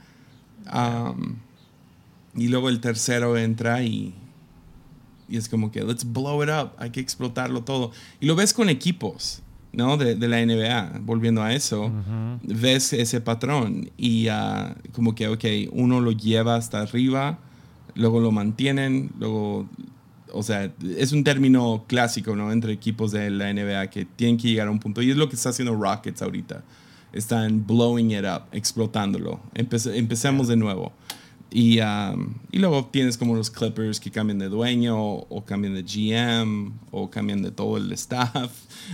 [SPEAKER 2] Um, y luego el tercero entra y, y es como que, let's blow it up, hay que explotarlo todo. Y lo ves con equipos, ¿no? De, de la NBA, volviendo a eso, ves ese patrón y uh, como que, ok, uno lo lleva hasta arriba, luego lo mantienen, luego, o sea, es un término clásico, ¿no? Entre equipos de la NBA que tienen que llegar a un punto y es lo que está haciendo Rockets ahorita. Están blowing it up, explotándolo. empecemos de nuevo. Y, um, y, luego tienes como los Clippers que cambian de dueño o, cambian de GM o cambian de todo el staff,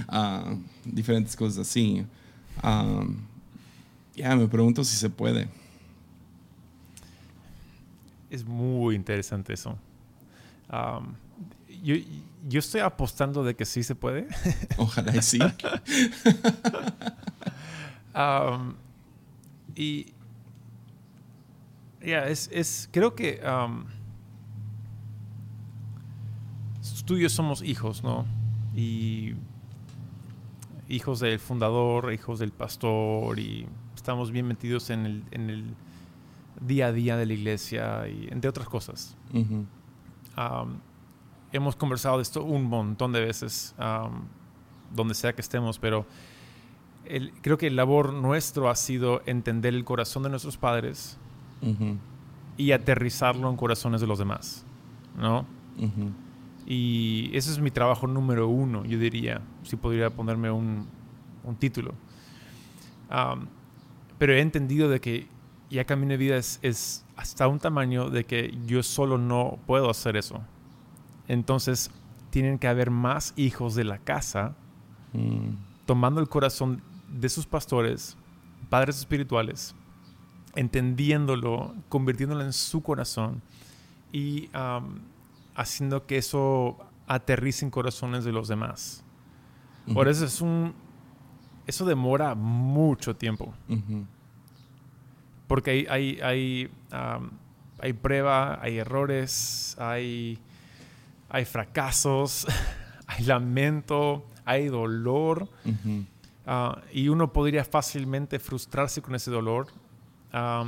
[SPEAKER 2] uh, diferentes cosas así. Um, ya me pregunto si se puede.
[SPEAKER 1] Es muy interesante eso. Um, yo, yo, estoy apostando de que sí se puede.
[SPEAKER 2] Ojalá sí.
[SPEAKER 1] y ya es, creo que um, tú y yo somos hijos, ¿no? Y hijos del fundador, hijos del pastor, y estamos bien metidos en el, en el día a día de la iglesia y entre otras cosas. Um, hemos conversado de esto un montón de veces, um, donde sea que estemos, pero creo que el labor nuestro ha sido entender el corazón de nuestros padres y aterrizarlo en corazones de los demás, ¿no? Y ese es mi trabajo número uno, yo diría, si podría ponerme un, título. pero he entendido de que ya Camino de Vida es, hasta un tamaño de que yo solo no puedo hacer eso. Entonces, tienen que haber más hijos de la casa mm. tomando el corazón de sus pastores, padres espirituales, entendiéndolo, convirtiéndolo en su corazón y haciendo que eso aterrice en corazones de los demás. Por eso es un... Eso demora mucho tiempo. Porque hay, hay, hay, hay, prueba, hay errores, hay, hay fracasos, hay lamento, hay dolor. Ah, y uno podría fácilmente frustrarse con ese dolor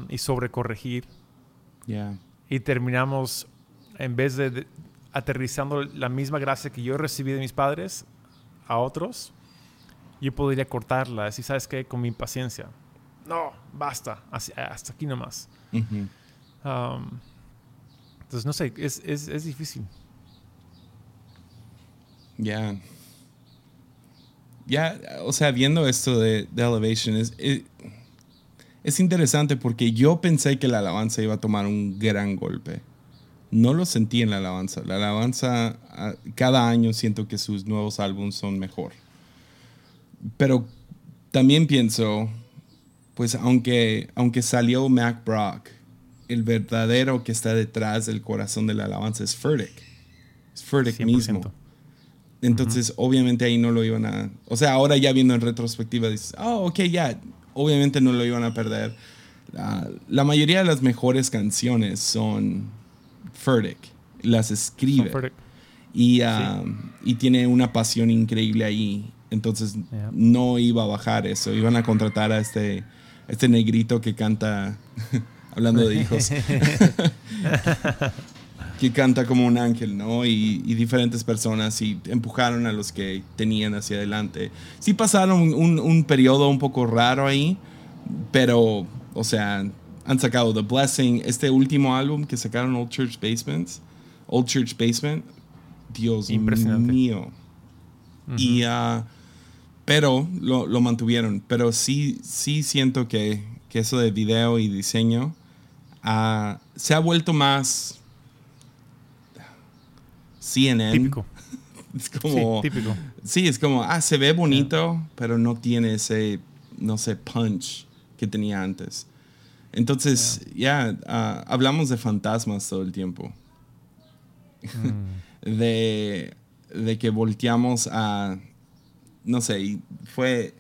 [SPEAKER 1] y sobrecorregir. Y terminamos, en vez de, aterrizando la misma gracia que yo recibí de mis padres a otros, yo podría cortarla, decir, ¿sabes qué? Con mi impaciencia. No, basta, hasta aquí nomás. entonces, no sé, es, es, es difícil.
[SPEAKER 2] Ya. Ya, o sea, viendo esto de, de Elevation, es, es interesante porque yo pensé que la alabanza iba a tomar un gran golpe. No lo sentí en la alabanza. La alabanza, ah, cada año siento que sus nuevos álbumes son mejor. Pero también pienso, pues aunque, aunque salió Mac Brock, el verdadero que está detrás del corazón de la alabanza es Furtick. Es Furtick mismo. Entonces, obviamente ahí no lo iban a... O sea, ahora ya viendo en retrospectiva, dices, oh, ok, ya, obviamente no lo iban a perder. la mayoría de las mejores canciones son Furtick, las escribe. Y, um, y, tiene una pasión increíble ahí. Entonces no iba a bajar eso. Iban a contratar a este, este negrito que canta, hablando de hijos, que canta como un ángel, ¿no? Y, diferentes personas y empujaron a los que tenían hacia adelante. Sí pasaron un, un, periodo un poco raro ahí, pero, o sea, han sacado The Blessing, este último álbum que sacaron Old Church Basements, Old Church Basement, Dios mío. Y, uh, pero lo, lo, mantuvieron, pero sí, sí siento que, que eso de video y diseño uh, se ha vuelto más CNN.
[SPEAKER 1] Típico.
[SPEAKER 2] es como. Sí, típico. Sí, es como, ah, se ve bonito, pero no tiene ese, no sé, punch que tenía antes. Entonces, ya, ah, hablamos de fantasmas todo el tiempo. Mm. de, de, que volteamos a, no sé, fue,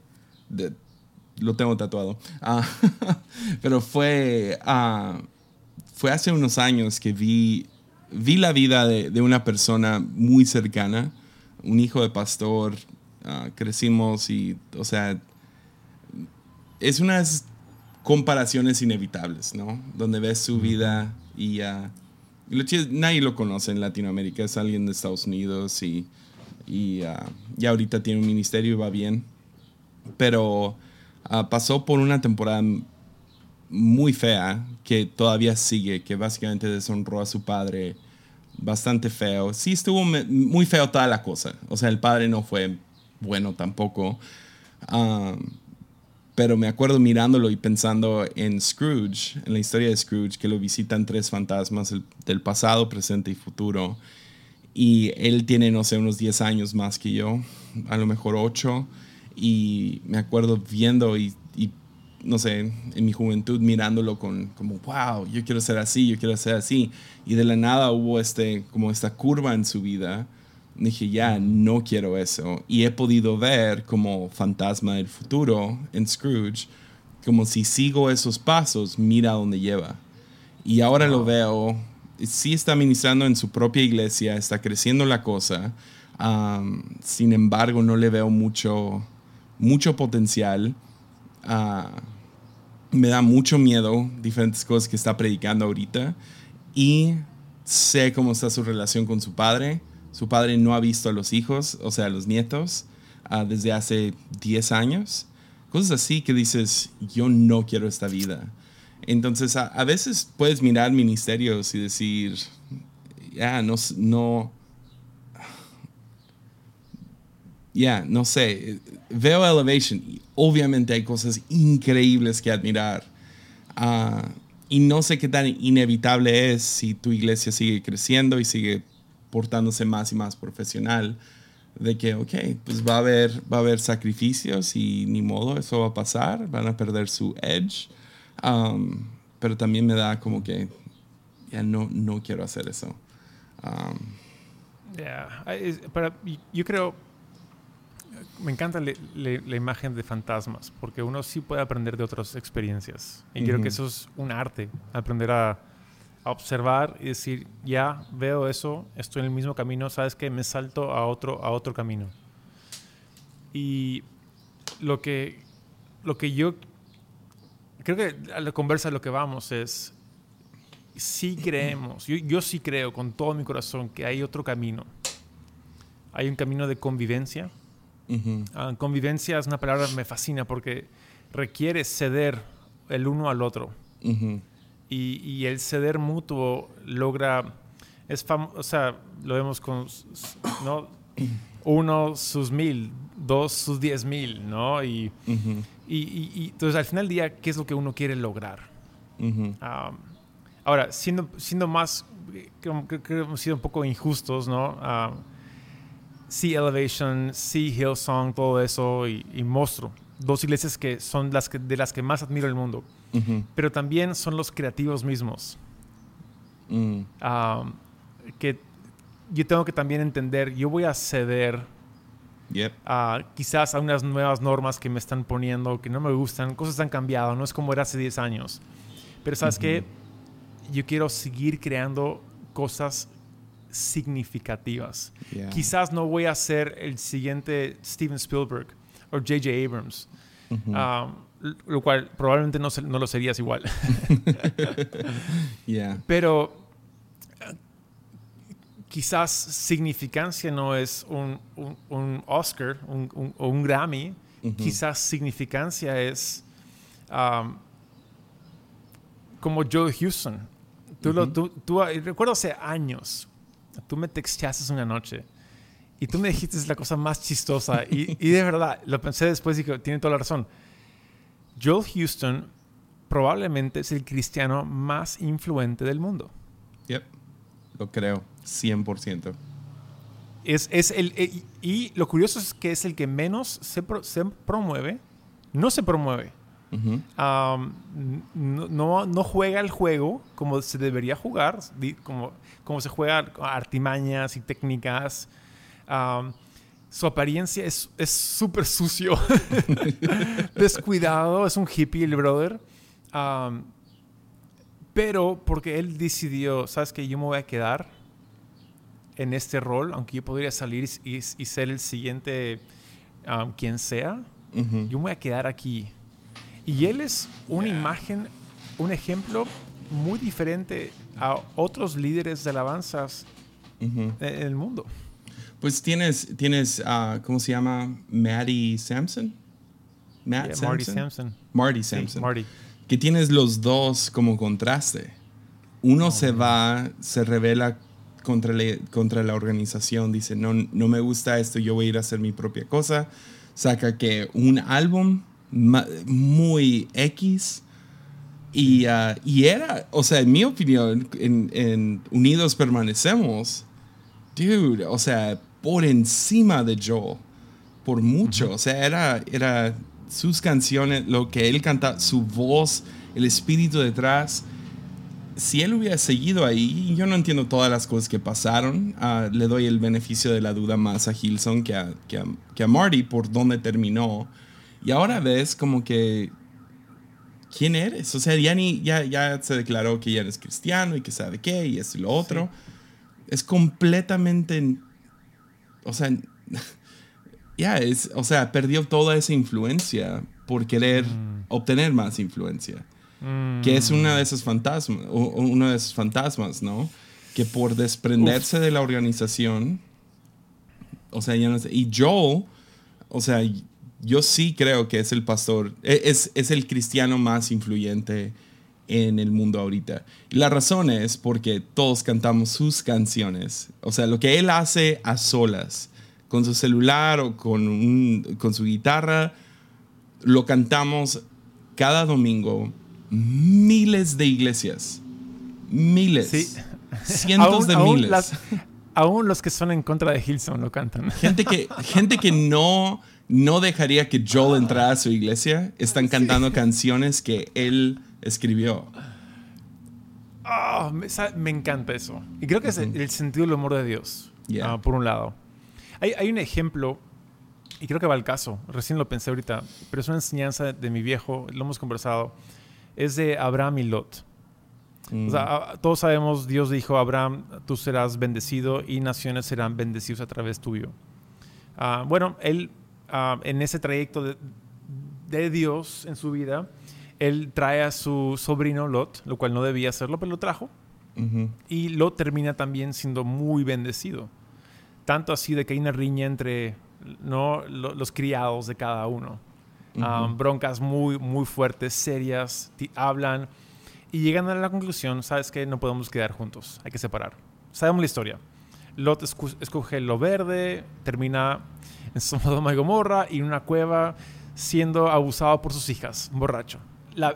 [SPEAKER 2] lo tengo tatuado, ah, pero fue, ah, fue hace unos años que vi vi la vida de, una persona muy cercana un hijo de pastor, ah, crecimos y, o sea, es unas comparaciones inevitables, ¿no? Donde ves su vida y uh, nadie lo conoce en Latinoamérica, es alguien de Estados Unidos y, y ya ahorita tiene un ministerio y va bien. Pero pasó por una temporada muy fea que todavía sigue, que básicamente deshonró a su padre bastante feo. Sí estuvo muy feo toda la cosa. O sea, el padre no fue bueno tampoco. pero me acuerdo mirándolo y pensando en Scrooge, en la historia de Scrooge, que lo visitan tres fantasmas del pasado, presente y futuro. Y él tiene, no sé, unos 10 años más que yo, a lo mejor 8. Y me acuerdo viendo y no sé, en mi juventud mirándolo con como, wow, yo quiero ser así, yo quiero ser así. Y de la nada hubo este, como esta curva en su vida. Dije, ya, no quiero eso. Y he podido ver como fantasma del futuro en Scrooge, como si sigo esos pasos, mira dónde lleva. Y ahora lo veo, sí está ministrando en su propia iglesia, está creciendo la cosa. sin embargo, no le veo mucho, mucho potencial me da mucho miedo diferentes cosas que está predicando ahorita y sé cómo está su relación con su padre. Su padre no ha visto a los hijos, o sea, a los nietos, ah, desde hace 10 años. Cosas así que dices, yo no quiero esta vida. Entonces, a, veces puedes mirar ministerios y decir, ya, no, no, ya, no sé, veo Elevation obviamente hay cosas increíbles que admirar. Ah, y no sé qué tan inevitable es si tu iglesia sigue creciendo y sigue portándose más y más profesional, de que, ok, pues va a haber, va a haber sacrificios y ni modo, eso va a pasar, van a perder su edge. Um, pero también me da como que ya no, no quiero hacer eso. Um,
[SPEAKER 1] yo creo me encanta la imagen de fantasmas, porque uno sí puede aprender de otras experiencias. Y creo que eso es un arte, aprender a, observar y decir, ya veo eso, estoy en el mismo camino, sabes que me salto a otro, a otro camino. Y lo que, lo que yo creo que a la conversa lo que vamos es, sí creemos, yo, yo sí creo con todo mi corazón que hay otro camino. Hay un camino de convivencia, Ah, convivencia es una palabra que me fascina porque requiere ceder el uno al otro. y, el ceder mutuo logra, es o sea, lo vemos con, ¿no? Uno sus mil, dos sus diez mil, ¿no? Y, y, entonces al final del día, ¿qué es lo que uno quiere lograr? Ah, ahora, siendo, siendo más, creo, que hemos sido un poco injustos, ¿no? Sí Elevation, sí Hillsong, todo eso y, y Monstruo. Dos iglesias que son las que, de las que más admiro el mundo. Pero también son los creativos mismos. Mm. que yo tengo que también entender, yo voy a ceder quizás a unas nuevas normas que me están poniendo, que no me gustan, cosas han cambiado, no es como era hace 10 años. Pero sabes que yo quiero seguir creando cosas significativas. Quizás no voy a ser el siguiente Steven Spielberg o J.J. Abrams, um, lo cual probablemente no, no lo serías igual. Pero quizás significancia no es un, un, Oscar o un, Grammy, quizás significancia es um, como Joe Houston. Tú, lo, tú, tú, recuerdo hace años, tú me texteaste una noche y tú me dijiste la cosa más chistosa y, y de verdad, lo pensé después y dije, tiene toda la razón. Joel Houston probablemente es el cristiano más influente del mundo.
[SPEAKER 2] Yep, lo creo, 100%.
[SPEAKER 1] Es, es el, eh, y lo curioso es que es el que menos se, se promueve, no se promueve no, no, juega el juego como se debería jugar, como, como se juega artimañas y técnicas. su apariencia es súper sucio, descuidado, es un hippie el brother. pero porque él decidió, ¿sabes que Yo me voy a quedar en este rol, aunque yo podría salir y, y ser el siguiente um, quien sea, yo me voy a quedar aquí. Y él es una imagen, un ejemplo muy diferente a otros líderes de alabanzas en el mundo.
[SPEAKER 2] Pues tienes, tienes uh, ¿cómo se llama? Maddie Sampson.
[SPEAKER 1] Matt Marty Sampson.
[SPEAKER 2] Marty Sampson. Que tienes los dos como contraste. Uno oh, se va, se revela contra, contra la organización, dice, no, no me gusta esto, yo voy a ir a hacer mi propia cosa. Saca que un álbum muy X. Y, uh, y era, o sea, en mi opinión, en, en Unidos Permanecemos, dude, o sea, por encima de Joel, por mucho. O sea, era, era sus canciones, lo que él canta, su voz, el espíritu detrás. Si él hubiera seguido ahí, yo no entiendo todas las cosas que pasaron. Ah, le doy el beneficio de la duda más a Hilson que a, que a, que a Marty por dónde terminó. Y ahora ves como que ¿quién eres? O sea, ya, ni, ya, ya se declaró que ya eres cristiano y que sabe qué y esto y lo otro. Es completamente o sea, ya es, o sea, perdió toda esa influencia por querer mm. obtener más influencia. Que es una de esas fantasmas, uno de esos fantasmas, ¿no? Que por desprenderse de la organización, o sea, ya no sé. Y Joel, o sea, yo sí creo que es el pastor, e, es, es el cristiano más influyente en el mundo ahorita. Y la razón es porque todos cantamos sus canciones. O sea, lo que él hace a solas, con su celular o con, con su guitarra, lo cantamos cada domingo miles de iglesias. Miles. Cientos de miles.
[SPEAKER 1] aún los que son en contra de Hilson lo cantan.
[SPEAKER 2] Gente que, gente que no, no dejaría que Joel entrara a su iglesia están cantando canciones que él escribió.
[SPEAKER 1] Ah, me, encanta eso. Y creo que es el, sentido del amor de Dios, ah, por un lado. Hay, hay, un ejemplo, y creo que va al caso, recién lo pensé ahorita, pero es una enseñanza de mi viejo, lo hemos conversado, es de Abraham y Lot. Mm. todos sabemos, Dios dijo a Abraham, tú serás bendecido y naciones serán bendecidos a través tuyo. Ah, bueno, él en ese trayecto de, de Dios en su vida, él trae a su sobrino Lot, lo cual no debía hacerlo, pero lo trajo. Y Lot termina también siendo muy bendecido. Tanto así de que hay una riña entre ¿no? los criados de cada uno. Um, broncas muy, muy fuertes, serias, hablan y llegan a la conclusión, sabes que no podemos quedar juntos, hay que separar. Sabemos la historia. Lot escoge lo verde, termina en Sodoma y Gomorra y en una cueva siendo abusado por sus hijas, borracho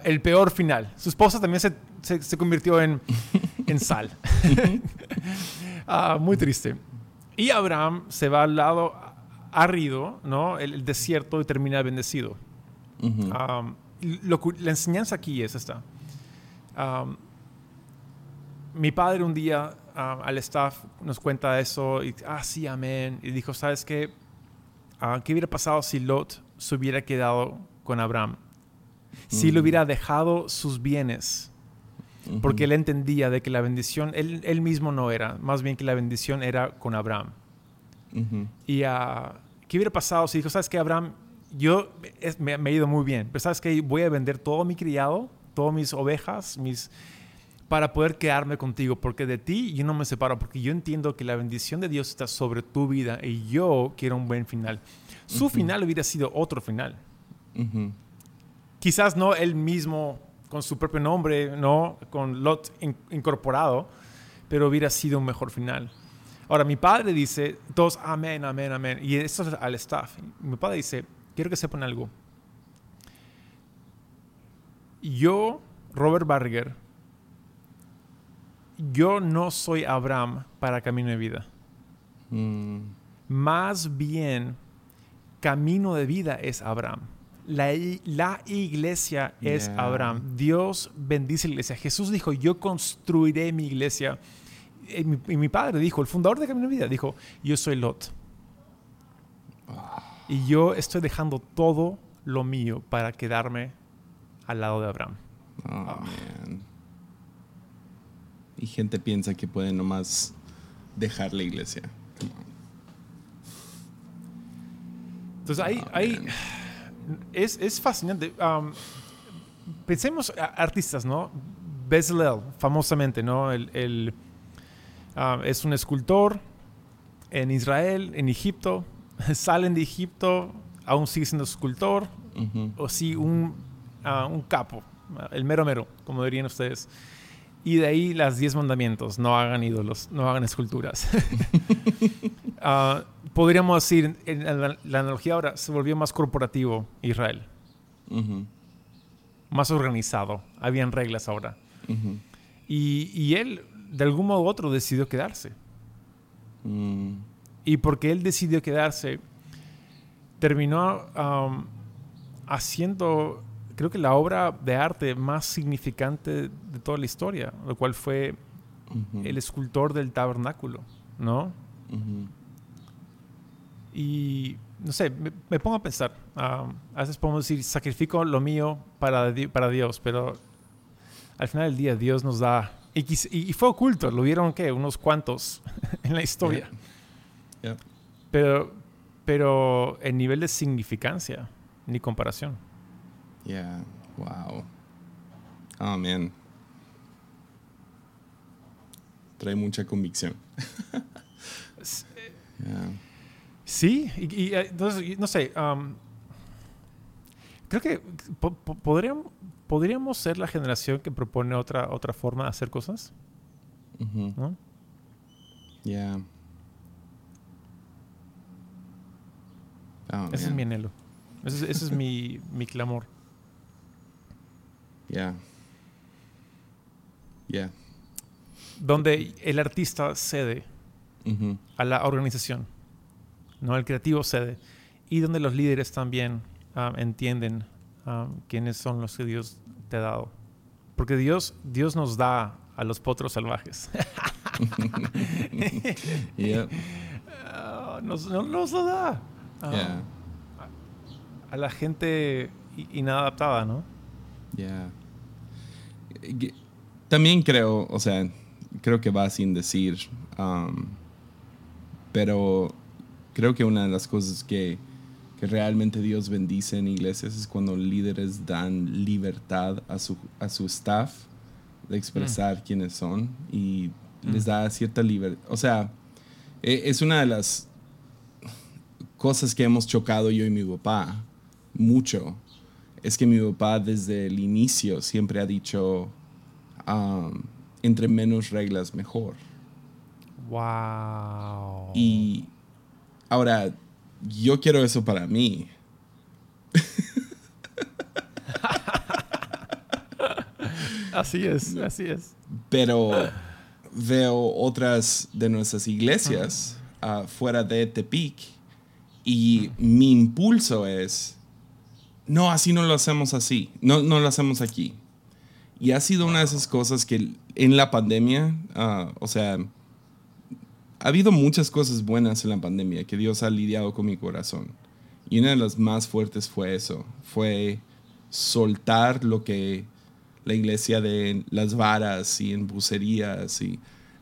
[SPEAKER 1] el peor final. Su esposa también se, se, convirtió en, en sal. Ah, muy triste. Y Abraham se va al lado arrido, ¿no? El, desierto y termina bendecido. la enseñanza aquí es esta. mi padre un día al staff nos cuenta eso y, ah, sí, amén. Y dijo, ¿sabes qué? Ah, ¿Qué hubiera pasado si Lot se hubiera quedado con Abraham? si le hubiera dejado sus bienes. Porque él entendía de que la bendición, él, mismo no era, más bien que la bendición era con Abraham. Y uh, ¿qué hubiera pasado si dijo, sabes que Abraham, yo me, he ido muy bien, pero sabes que voy a vender todo mi criado, todas mis ovejas, mis para poder quedarme contigo, porque de ti yo no me separo, porque yo entiendo que la bendición de Dios está sobre tu vida y yo quiero un buen final. Su final hubiera sido otro final quizás no él mismo con su propio nombre, no con Lot incorporado, pero hubiera sido un mejor final. Ahora, mi padre dice, todos, amén, amén, amén. Y esto es al staff. Mi padre dice, quiero que sepan algo. Yo, Robert Barger, yo no soy Abraham para camino de vida. Mm. Más bien, camino de vida es Abraham. La, iglesia es Abraham. Dios bendice la iglesia. Jesús dijo, yo construiré mi iglesia. Y mi, padre dijo, el fundador de Camino de Vida, dijo, yo soy Lot. Y yo estoy dejando todo lo mío para quedarme al lado de Abraham.
[SPEAKER 2] Oh, Y gente piensa que puede nomás dejar la iglesia.
[SPEAKER 1] Entonces ahí, ahí es, es fascinante. Um, pensemos a artistas, ¿no? Bezalel, famosamente, ¿no? El, el, uh, es un escultor en Israel, en Egipto. Salen de Egipto, aún sigue siendo escultor. O sí, un, uh, un capo, el mero mero, como dirían ustedes. Y de ahí las diez mandamientos, no hagan ídolos, no hagan esculturas. uh, podríamos decir, en la, la, analogía ahora, se volvió más corporativo Israel. Más organizado, habían reglas ahora. y, y, él, de algún modo u otro, decidió quedarse.
[SPEAKER 2] Mm.
[SPEAKER 1] Y porque él decidió quedarse, terminó um, haciendo creo que la obra de arte más significante de toda la historia, lo cual fue el escultor del tabernáculo, ¿no? Y no sé, me, pongo a pensar. a veces podemos decir, sacrifico lo mío para, para Dios, pero al final del día Dios nos da. Y, fue oculto, lo vieron que unos cuantos en la historia. Pero, pero en nivel de significancia, ni comparación.
[SPEAKER 2] Yeah. Wow. Oh, man. Trae mucha convicción.
[SPEAKER 1] Sí, y, eh, entonces, no sé, um, creo que podríamos, podríamos ser la generación que propone otra, otra forma de hacer cosas. ¿No?
[SPEAKER 2] Yeah.
[SPEAKER 1] Oh, ese es mi anhelo. Ese, ese es mi, mi clamor.
[SPEAKER 2] Yeah. Yeah.
[SPEAKER 1] Donde el artista cede a la organización, no el creativo cede, y donde los líderes también um, entienden um, quiénes son los que Dios te ha dado. Porque Dios, Dios nos da a los potros salvajes.
[SPEAKER 2] yeah.
[SPEAKER 1] uh, nos, nos, lo da.
[SPEAKER 2] Um, yeah.
[SPEAKER 1] a, a, la gente inadaptada, ¿no?
[SPEAKER 2] Yeah. También creo, o sea, creo que va sin decir, um, pero creo que una de las cosas que, que, realmente Dios bendice en iglesias es cuando líderes dan libertad a su, a su staff de expresar mm. quiénes son y les mm. da cierta libertad. O sea, e, es una de las cosas que hemos chocado yo y mi papá mucho es que mi papá desde el inicio siempre ha dicho, um, entre menos reglas, mejor.
[SPEAKER 1] Wow.
[SPEAKER 2] Y ahora, yo quiero eso para mí.
[SPEAKER 1] así es, así es.
[SPEAKER 2] Pero veo otras de nuestras iglesias uh, fuera de Tepic y mi impulso es no, así no lo hacemos así, no, no lo hacemos aquí. Y ha sido una de esas cosas que en la pandemia, uh, o sea, ha habido muchas cosas buenas en la pandemia que Dios ha lidiado con mi corazón. Y una de las más fuertes fue eso, fue soltar lo que la iglesia de las varas y en bucerías y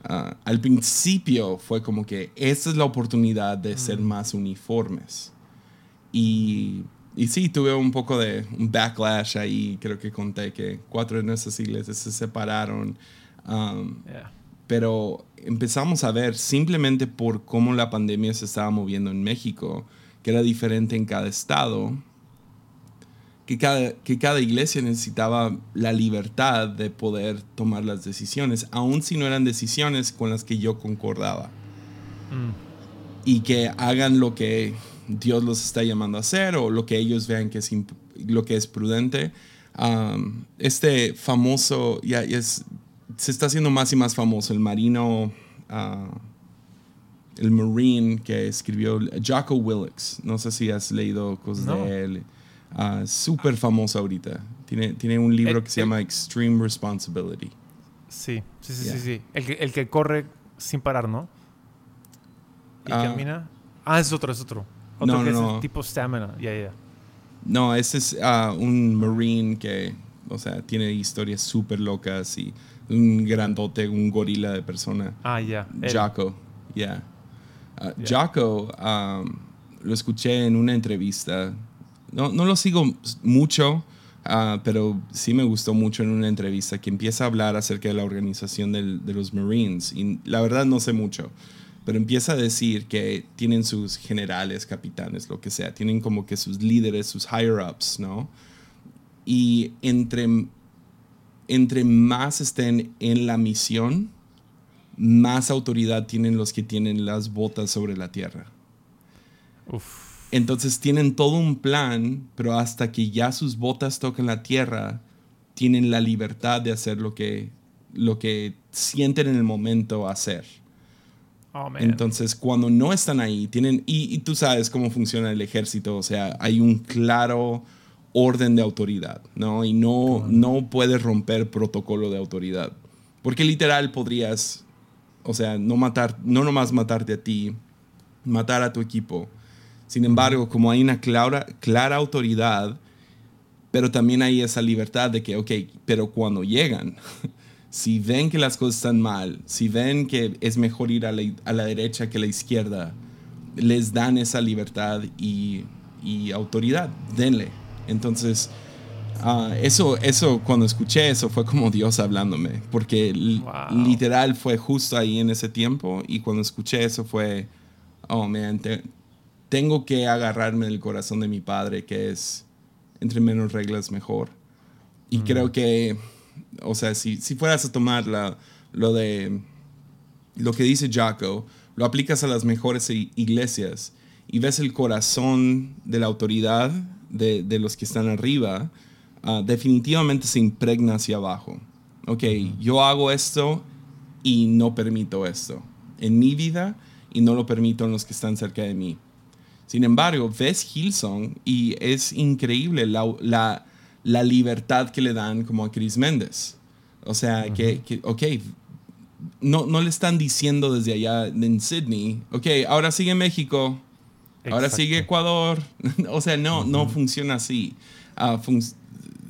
[SPEAKER 2] uh, al principio fue como que esta es la oportunidad de ser mm. más uniformes. Y y sí, tuve un poco de un backlash ahí. Creo que conté que cuatro de nuestras iglesias se separaron. Um, pero empezamos a ver simplemente por cómo la pandemia se estaba moviendo en México, que era diferente en cada estado, que cada, que cada iglesia necesitaba la libertad de poder tomar las decisiones, aun si no eran decisiones con las que yo concordaba. Mm. Y que hagan lo que Dios los está llamando a hacer o lo que ellos vean que es lo que es prudente. este famoso, ya es, se está haciendo más y más famoso, el marino, uh, el marine que escribió Jocko Willix. No sé si has leído cosas de él. Uh, Súper famoso ahorita. Tiene, tiene un libro que se llama Extreme Responsibility.
[SPEAKER 1] Sí, sí, sí, sí. El, que, el que corre sin parar, ¿no? Y ah. camina. Ah, es otro, es otro no, no, no. tipo stamina, ya, ya.
[SPEAKER 2] No, ese es ah, un marine que, o sea, tiene historias súper locas y un grandote, un gorila de persona.
[SPEAKER 1] Ah, ya.
[SPEAKER 2] Jaco. Yeah. Uh, Jocko, um, lo escuché en una entrevista. No, no lo sigo mucho, uh, pero sí me gustó mucho en una entrevista que empieza a hablar acerca de la organización del, de los Marines. Y la verdad no sé mucho, pero empieza a decir que tienen sus generales, capitanes, lo que sea. Tienen como que sus líderes, sus higher-ups, ¿no? Y entre, entre más estén en la misión, más autoridad tienen los que tienen las botas sobre la tierra. Entonces tienen todo un plan, pero hasta que ya sus botas tocan la tierra, tienen la libertad de hacer lo que, lo que sienten en el momento hacer. Oh, Entonces, cuando no están ahí, tienen, y, tú sabes cómo funciona el ejército, o sea, hay un claro orden de autoridad, ¿no? Y no, no puedes romper protocolo de autoridad. Porque literal podrías o sea, no matar, no nomás matarte a ti, matar a tu equipo. Sin embargo, como hay una clara, clara autoridad, pero también hay esa libertad de que, ok, pero cuando llegan, si ven que las cosas están mal, si ven que es mejor ir a la, derecha que a la izquierda, les dan esa libertad y, y autoridad, denle. Entonces, Ah, eso, eso, cuando escuché eso fue como Dios hablándome, porque literal fue justo ahí en ese tiempo y cuando escuché eso fue, oh man, tengo que agarrarme del corazón de mi padre, que es entre menos reglas mejor. Y mm. creo que, o sea, si, si fueras a tomar la, lo de lo que dice Jaco, lo aplicas a las mejores iglesias y ves el corazón de la autoridad de, de los que están arriba, Ah, definitivamente se impregna hacia abajo. Ok, yo hago esto y no permito esto en mi vida y no lo permito en los que están cerca de mí. Sin embargo, ves Hillsong y es increíble la, la, libertad que le dan como a Chris Méndez. O sea, que, que, ok, no, no le están diciendo desde allá en Sydney, ok, ahora sigue México, ahora sigue Ecuador. o sea, no, no funciona así. Uh,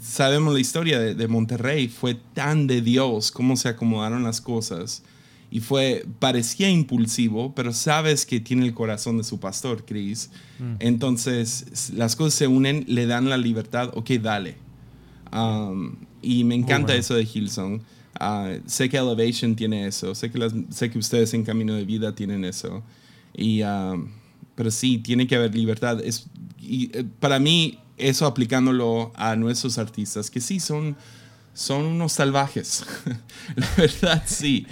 [SPEAKER 2] sabemos la historia de, Monterrey, fue tan de Dios cómo se acomodaron las cosas. Y fue, parecía impulsivo, pero sabes que tiene el corazón de su pastor, Chris. Mm. Entonces, las cosas se unen, le dan la libertad, ok, dale. Um, y me encanta eso de Hillsong. Uh, sé que Elevation tiene eso, sé que, las, sé que ustedes en Camino de Vida tienen eso. Y, um, pero sí, tiene que haber libertad. Es, y, eh, para mí, eso aplicándolo a nuestros artistas, que sí son, son unos salvajes. La verdad, sí.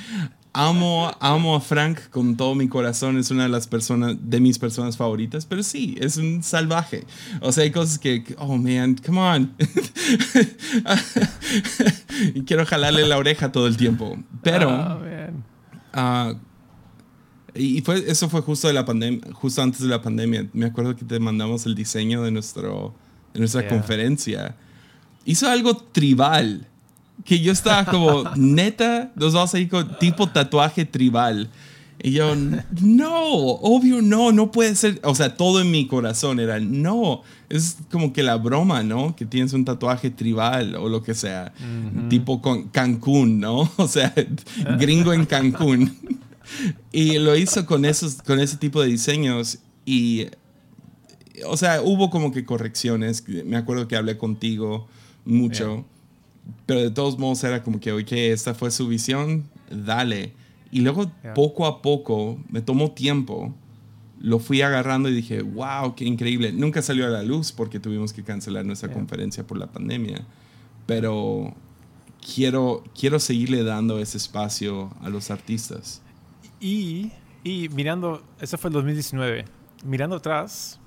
[SPEAKER 2] Amo, amo a Frank con todo mi corazón, es una de las personas, de mis personas favoritas, pero sí, es un salvaje. O sea, hay cosas que, oh man, come on. y quiero jalarle la oreja todo el tiempo. Pero, oh, y fue, eso fue justo, de la pandemia, justo antes de la pandemia. Me acuerdo que te mandamos el diseño de nuestro, en nuestra conferencia, hizo algo tribal. Que yo estaba como, neta, nos vamos a ir con tipo tatuaje tribal. Y yo, no, obvio no, no puede ser. O sea, todo en mi corazón era, no, es como que la broma, ¿no? Que tienes un tatuaje tribal o lo que sea. Tipo con Cancún, ¿no? O sea, gringo en Cancún. y lo hizo con, esos, con ese tipo de diseños. Y o sea, hubo como que correcciones. Me acuerdo que hablé contigo mucho. Pero de todos modos era como que, oye, esta fue su visión, dale. Y luego poco a poco, me tomó tiempo, lo fui agarrando y dije, wow, qué increíble. Nunca salió a la luz porque tuvimos que cancelar nuestra conferencia por la pandemia. Pero quiero, quiero seguirle dando ese espacio a los artistas.
[SPEAKER 1] Y, y mirando, eso fue el 2019, mirando atrás,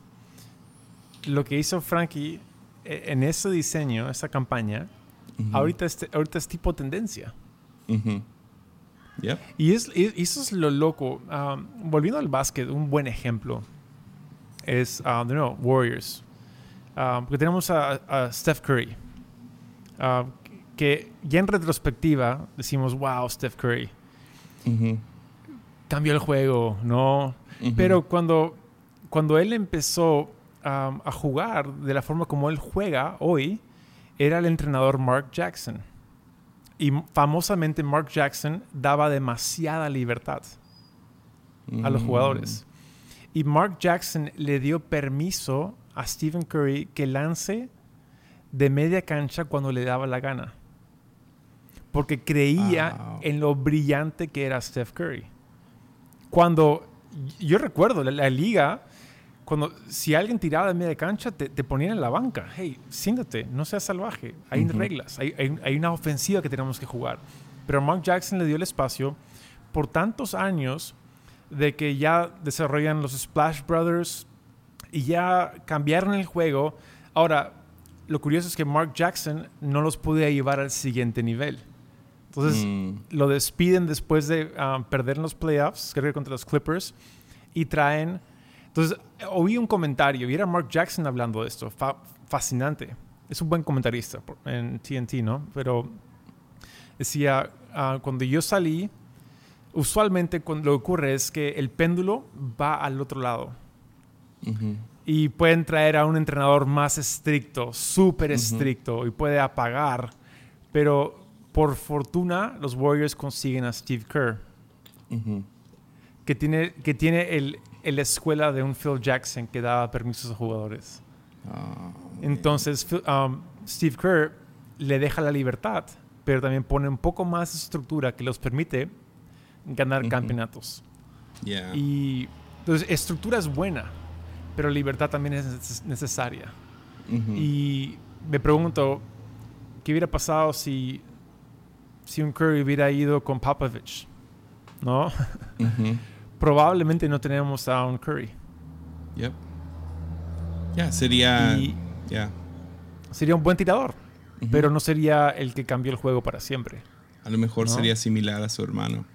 [SPEAKER 1] lo que hizo Frankie eh, en ese diseño, esa campaña, ahorita, es, ahorita es tipo tendencia. Y, es, eso es lo loco. Um, volviendo al básquet, un buen ejemplo es, um, de nuevo, Warriors. Um, porque tenemos a, Steph Curry. que ya en retrospectiva decimos, wow, Steph Curry. Cambió el juego, ¿no? Pero cuando, cuando él empezó a jugar de la forma como él juega hoy era el entrenador Mark Jackson. Y famosamente Mark Jackson daba demasiada libertad. a los
[SPEAKER 2] Mm.
[SPEAKER 1] jugadores. Y Mark Jackson le dio permiso a Stephen Curry que lance de media cancha cuando le daba la gana. Porque creía en lo brillante que era Steph Curry. Cuando yo recuerdo la, la liga, cuando si alguien tiraba de media cancha, te, te ponían en la banca. Hey, siéntate, no seas salvaje. Hay reglas, hay, hay- hay una ofensiva que tenemos que jugar. Pero Mark Jackson le dio el espacio por tantos años de que ya desarrollan los Splash Brothers y ya cambiaron el juego. Ahora, lo curioso es que Mark Jackson no los podía llevar al siguiente nivel. Entonces,
[SPEAKER 2] Mm.
[SPEAKER 1] lo despiden después de ah, perder en los playoffs, creo que contra los Clippers, y traen... Entonces, oí un comentario y era Mark Jackson hablando de esto. Fa- fascinante. Es un buen comentarista en TNT, ¿no? Pero decía, ah, cuando yo salí, usualmente cuando lo que ocurre es que el péndulo va al otro lado
[SPEAKER 2] Ujú.
[SPEAKER 1] y pueden traer a un entrenador más estricto, súper estricto, y puede apagar. Pero por fortuna, los Warriors consiguen a Steve Kerr,
[SPEAKER 2] Ujú.
[SPEAKER 1] que tiene, que tiene el, el escuela de un Phil Jackson que daba permisos a jugadores.
[SPEAKER 2] Ah,
[SPEAKER 1] Entonces, um, Steve Kerr le deja la libertad, pero también pone un poco más de estructura que los permite ganar campeonatos.
[SPEAKER 2] yeah.
[SPEAKER 1] Y entonces, estructura es buena, pero libertad también es neces- necesaria. Y me pregunto, ¿qué hubiera pasado si, si un Curry hubiera ido con Popovich? ¿No?
[SPEAKER 2] Ujú.
[SPEAKER 1] Probablemente no tenemos a un Curry.
[SPEAKER 2] Yep. Ya, sería.
[SPEAKER 1] Y
[SPEAKER 2] Ya.
[SPEAKER 1] sería un buen tirador, pero no sería el que cambió el juego para siempre.
[SPEAKER 2] A lo mejor
[SPEAKER 1] ¿no?
[SPEAKER 2] sería similar a su hermano.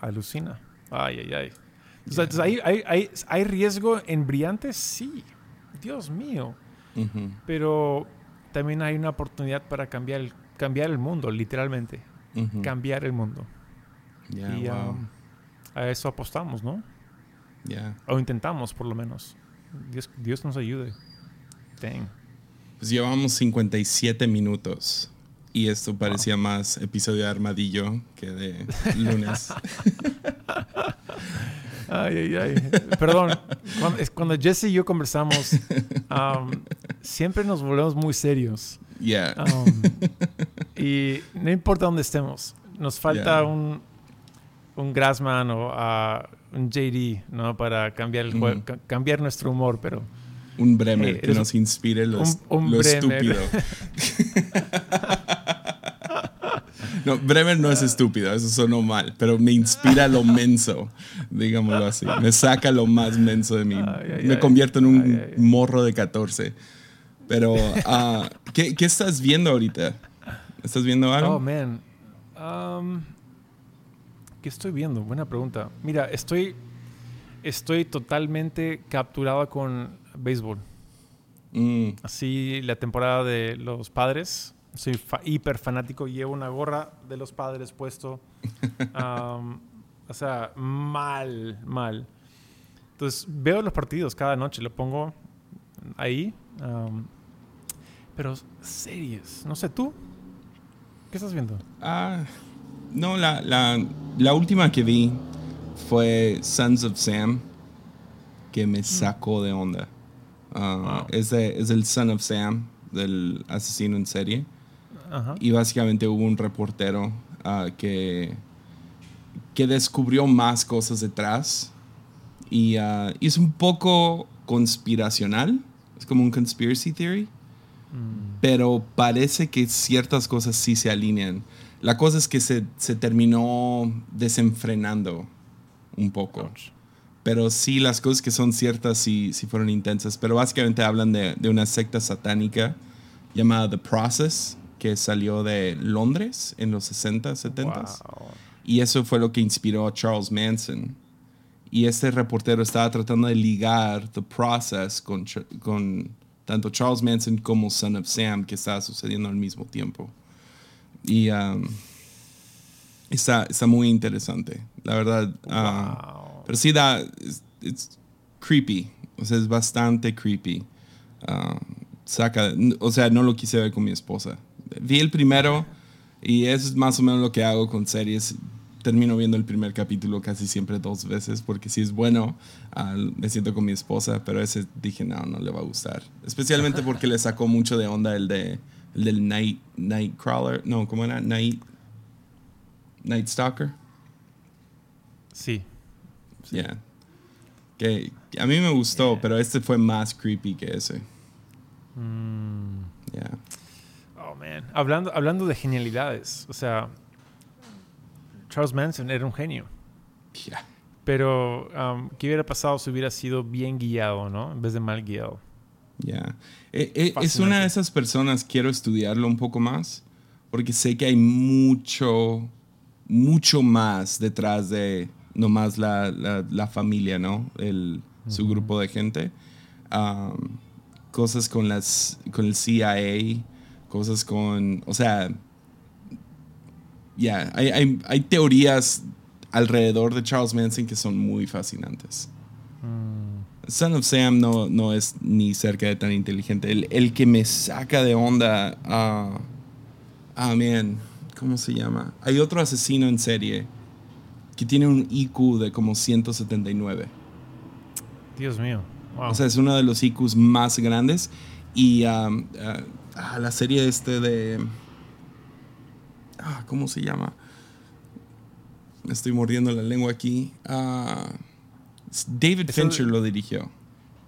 [SPEAKER 1] Alucina. Ay, ay, ay. Entonces, ¿hay, hay, hay, hay riesgo en brillantes? Sí. Dios mío. Pero también hay una oportunidad para cambiar el, cambiar el mundo, literalmente. Cambiar el mundo.
[SPEAKER 2] Ya,
[SPEAKER 1] y
[SPEAKER 2] wow.
[SPEAKER 1] um, a eso apostamos, ¿no?
[SPEAKER 2] Ya.
[SPEAKER 1] O intentamos, por lo menos. Dios, Dios nos ayude. Dang.
[SPEAKER 2] Pues llevamos 57 minutos. Y esto parecía más episodio de Armadillo que de lunes.
[SPEAKER 1] Ay, ay, ay. Perdón. Cuando, es- cuando Jesse y yo conversamos, um, siempre nos volvemos muy serios.
[SPEAKER 2] Ya.
[SPEAKER 1] Um, y no importa dónde estemos, nos falta
[SPEAKER 2] Yeah.
[SPEAKER 1] un, un Grassman o un JD, ¿no? Para cambiar el juego, cambiar nuestro humor, pero
[SPEAKER 2] Un Bremer
[SPEAKER 1] Eh,
[SPEAKER 2] que nos inspire lo,
[SPEAKER 1] un- un
[SPEAKER 2] lo estúpido. no, Bremer no es estúpido, eso sonó mal, pero me inspira lo menso, digámoslo así. Me saca lo más menso de mí.
[SPEAKER 1] Ay, ay,
[SPEAKER 2] me convierto en un
[SPEAKER 1] Ay,
[SPEAKER 2] morro de 14. Pero, ah, ¿qué, qué estás viendo ahorita? ¿Estás viendo algo?
[SPEAKER 1] Oh, man. Um, ¿Qué estoy viendo? Buena pregunta. Mira, estoy, estoy totalmente capturado con béisbol.
[SPEAKER 2] Mm,
[SPEAKER 1] Así la temporada de los padres. Soy fa- hiper fanático. Llevo una gorra de los padres puesto. Um, o sea, mal, mal. Entonces veo los partidos cada noche. Lo pongo ahí. um, pero series. No sé, ¿tú? ¿Qué estás viendo?
[SPEAKER 2] ah, no, la, la, la última que vi fue Sons of Sam, que me sacó de onda. Ah,
[SPEAKER 1] Wow.
[SPEAKER 2] es, de- es el Son of Sam, del asesino en serie.
[SPEAKER 1] Ajá.
[SPEAKER 2] Y básicamente hubo un reportero ah, que, que descubrió más cosas detrás. Y ah, y es un poco conspiracional. Es como un conspiracy theory.
[SPEAKER 1] Mm,
[SPEAKER 2] Pero parece que ciertas cosas sí se alinean. La cosa es que se, se terminó desenfrenando un poco.
[SPEAKER 1] ouch.
[SPEAKER 2] Pero sí, las cosas que son ciertas sí, sí fueron intensas. Pero básicamente hablan de, de una secta satánica llamada The Process, que salió de Londres en los 60, 70.
[SPEAKER 1] Wow.
[SPEAKER 2] Y eso fue lo que inspiró a Charles Manson. Y este reportero estaba tratando de ligar The Process con, con tanto Charles Manson como Son of Sam, que estaba sucediendo al mismo tiempo. Y um, está, está muy interesante, la verdad. ah,
[SPEAKER 1] Wow.
[SPEAKER 2] pero sí da, es it's creepy, o sea, es bastante creepy. Ah, saca, o sea, no lo quise ver con mi esposa. Vi el primero y eso es más o menos lo que hago con series. termino viendo el primer capítulo casi siempre dos veces porque si es bueno, ah, me siento con mi esposa, pero ese dije, no, no le va a gustar. Especialmente porque le sacó mucho de onda el, de, el del Night, Nightcrawler, no, ¿cómo era? Night, Night Stalker.
[SPEAKER 1] Sí.
[SPEAKER 2] sí. Que a mí me gustó, pero este fue más creepy que ese.
[SPEAKER 1] Mm. Oh, man. Hablando, hablando de genialidades, o sea, Charles Manson era un genio. Pero, um, ¿qué hubiera pasado si hubiera sido bien guiado, no? En vez de mal guiado.
[SPEAKER 2] Ya. Eh, eh, es una de esas personas, quiero estudiarlo un poco más, porque sé que hay mucho, mucho más detrás de nomás la, la, familia, ¿no? El, Su grupo de gente. Um, cosas con, las, con el CIA, cosas con, o sea, ya, hay, hay, teorías alrededor de Charles Manson que son muy fascinantes. Mm. Son of Sam no, no es ni cerca de tan inteligente. El, el que me saca de onda, ah, ah, man, ¿cómo se llama? Hay otro asesino en serie que tiene un IQ de como 179.
[SPEAKER 1] Dios mío.
[SPEAKER 2] O sea, es uno de los IQs más grandes. Y um, uh, la serie este de... Ah, ¿Cómo se llama? Me estoy mordiendo la lengua aquí. Uh, David Fincher lo dirigió.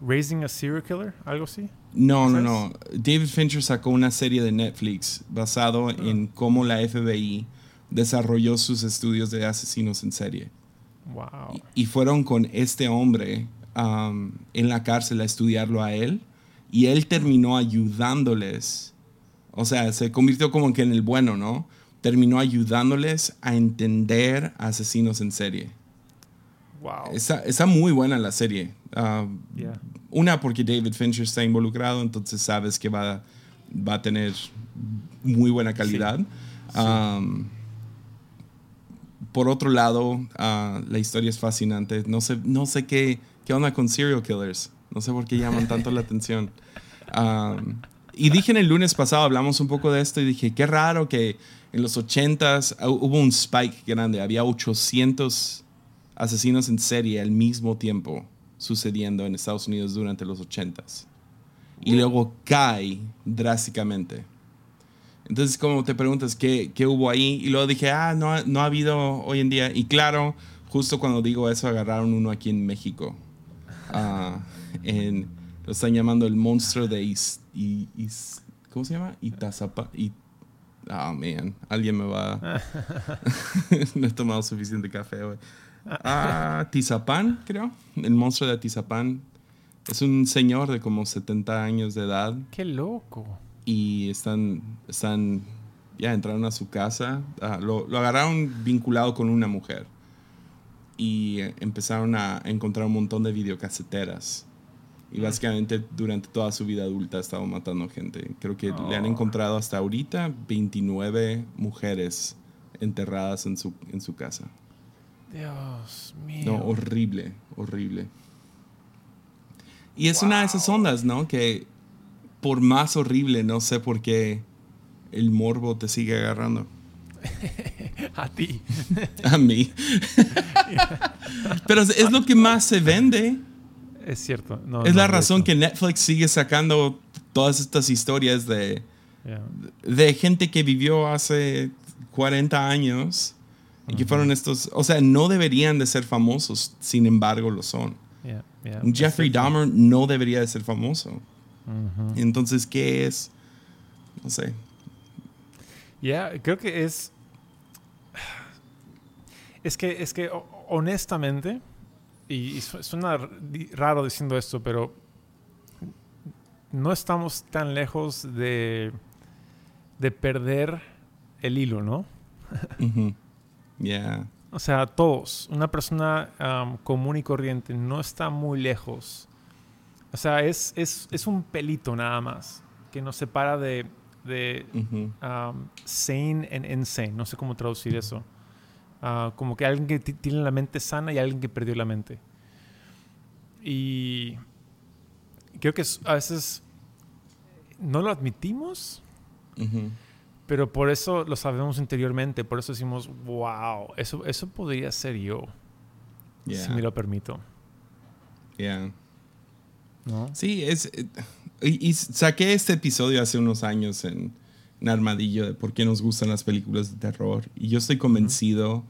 [SPEAKER 1] ¿Raising a Serial Killer? ¿Algo así?
[SPEAKER 2] No, no, no. David Fincher sacó una serie de Netflix basado ah. en cómo la FBI desarrolló sus estudios de asesinos en serie.
[SPEAKER 1] Wow.
[SPEAKER 2] y fueron con este hombre en la cárcel a estudiarlo a él y él terminó ayudándoles. O sea, se convirtió como que en el bueno, ¿no? Terminó ayudándoles a entender asesinos en serie.
[SPEAKER 1] Wow.
[SPEAKER 2] Está, muy buena la serie. Una, porque David Fincher está involucrado, entonces sabes que va, va a tener muy buena calidad. por otro lado, ah, la historia es fascinante. No sé, no sé qué ¿qué onda con serial killers? No sé por qué llaman tanto la atención. y dije en el lunes pasado, hablamos un poco de esto y dije, qué raro que en los 80s hubo un spike grande, había 800 asesinos en serie al mismo tiempo sucediendo en Estados Unidos durante los 80s. Y luego cae drásticamente. Entonces, como te preguntas, ¿qué, ¿qué, hubo ahí? Y luego dije, ah, no, no ha habido hoy en día. Y claro, justo cuando digo eso, agarraron uno aquí en México. Ah, en, lo están llamando el monstruo de Is, ¿cómo se llama? Itazapa. Ah, oh, man, alguien me va. no he tomado suficiente café hoy. Ah, Tizapán, creo. El monstruo de Tizapán. Es un señor de como 70 años de edad.
[SPEAKER 1] Qué loco.
[SPEAKER 2] Y están, están, ya entraron a su casa. Ah, lo, lo agarraron vinculado con una mujer y empezaron a encontrar un montón de videocaseteras. Y básicamente durante toda su vida adulta ha estado matando gente. Creo que le han oh. encontrado hasta ahorita 29 mujeres enterradas en su, en su casa.
[SPEAKER 1] Dios mío.
[SPEAKER 2] No, horrible, horrible. Y es una de esas ondas, ¿no? Que por más horrible, no sé por qué el morbo te sigue agarrando.
[SPEAKER 1] a ti.
[SPEAKER 2] a mí. Pero es lo que más se vende.
[SPEAKER 1] Es cierto.
[SPEAKER 2] es la razón que Netflix sigue sacando todas estas historias de, de gente que vivió hace 40 años y que fueron estos, o sea, no deberían de ser famosos, sin embargo lo son. Jeffrey Dahmer no debería de ser famoso. Entonces, ¿qué es? No sé.
[SPEAKER 1] Ya, creo que es es que, es que honestamente, y, suena raro diciendo esto, pero no estamos tan lejos de, de perder el hilo, ¿no?
[SPEAKER 2] Ya.
[SPEAKER 1] O sea, todos, una persona común y corriente no está muy lejos. O sea, es, es, un pelito nada más que nos separa de, de sane and insane. No sé cómo traducir eso. Ah, como que alguien que tiene la mente sana y alguien que perdió la mente. Y creo que a veces no lo admitimos, pero por eso lo sabemos interiormente, por eso decimos, wow, eso, eso podría ser yo, si me lo permito.
[SPEAKER 2] Yeah. ¿No? Sí, es... Eh, y, saqué este episodio hace unos años en, en, Armadillo de por qué nos gustan las películas de terror. Y yo estoy convencido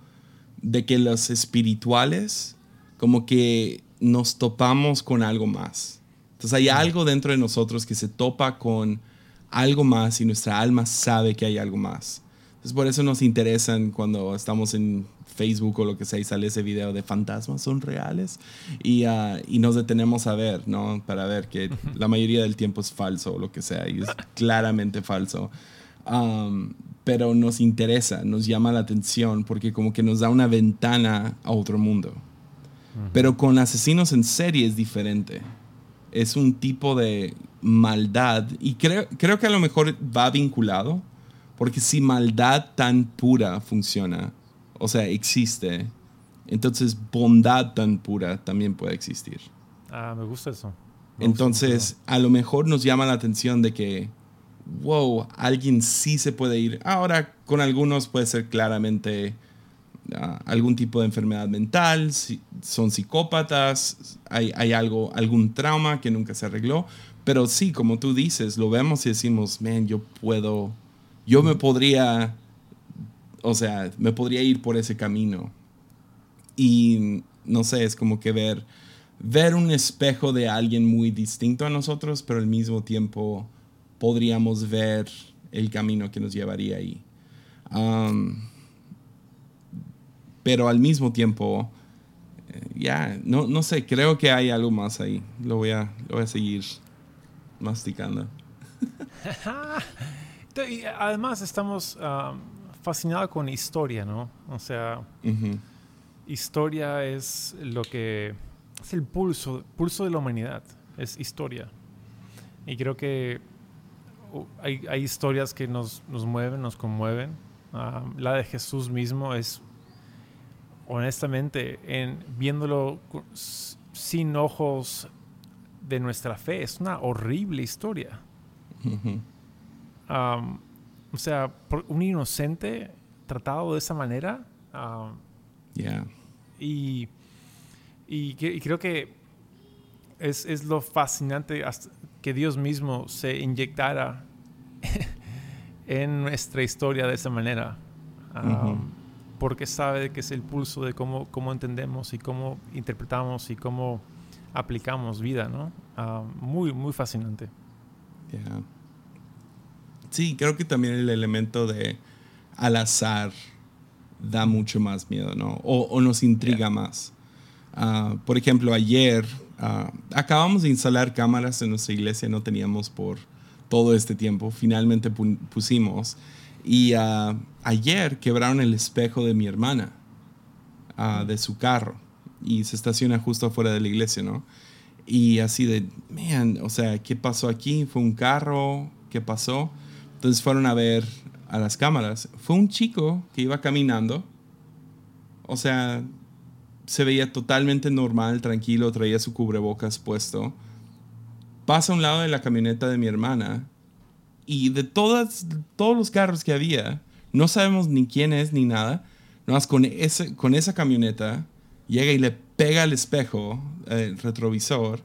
[SPEAKER 2] de que los espirituales como que nos topamos con algo más. Entonces hay algo dentro de nosotros que se topa con algo más y nuestra alma sabe que hay algo más. Entonces por eso nos interesan cuando estamos en Facebook o lo que sea y sale ese video de fantasmas son reales y, uh, y nos detenemos a ver, ¿no? Para ver que la mayoría del tiempo es falso o lo que sea y es claramente falso. Um, pero nos interesa, nos llama la atención porque como que nos da una ventana a otro mundo. Pero con asesinos en serie es diferente. Es un tipo de maldad y creo, creo que a lo mejor va vinculado porque si maldad tan pura funciona, o sea, existe, entonces bondad tan pura también puede existir.
[SPEAKER 1] Ah, me gusta eso.
[SPEAKER 2] entonces, a lo mejor nos llama la atención de que, wow, alguien sí se puede ir. Ahora, con algunos puede ser claramente ah, algún tipo de enfermedad mental, si, son psicópatas, hay, hay, algo, algún trauma que nunca se arregló. Pero sí, como tú dices, lo vemos y decimos, man, yo puedo, yo me podría o sea, me podría ir por ese camino. Y no sé, es como que ver, ver un espejo de alguien muy distinto a nosotros, pero al mismo tiempo podríamos ver el camino que nos llevaría ahí. pero al mismo tiempo, eh, ya, no, no sé, creo que hay algo más ahí. Lo voy a, lo voy a seguir masticando.
[SPEAKER 1] y además estamos fascinado con historia, ¿no? O sea, historia es lo que es el pulso, pulso de la humanidad, es historia. Y creo que uh, hay, historias que nos, mueven, nos conmueven. La de Jesús mismo es, honestamente, en viéndolo sin ojos de nuestra fe, es una horrible historia. O sea, un inocente tratado de esa manera.
[SPEAKER 2] Um,
[SPEAKER 1] y, y, creo que es, es, lo fascinante que Dios mismo se inyectara en nuestra historia de esa manera. Um, porque sabe que es el pulso de cómo, cómo entendemos y cómo interpretamos y cómo aplicamos vida, ¿no? Um, muy, muy fascinante.
[SPEAKER 2] Yeah. Sí, creo que también el elemento de al azar da mucho más miedo, ¿no? O, nos intriga más. Ah, por ejemplo, ayer ah, acabamos de instalar cámaras en nuestra iglesia, no teníamos por todo este tiempo, finalmente pusimos. Y ah, ayer quebraron el espejo de mi hermana, de su carro, y se estaciona justo afuera de la iglesia, ¿no? Y así de, man, o sea, ¿qué pasó aquí? ¿Fue un carro? ¿Qué pasó? Entonces fueron a ver a las cámaras. Fue un chico que iba caminando. O sea, se veía totalmente normal, tranquilo, traía su cubrebocas puesto. Pasa a un lado de la camioneta de mi hermana y de todas, todos los carros que había, no sabemos ni quién es ni nada. Nomás con, ese, con esa camioneta llega y le pega al espejo, el retrovisor,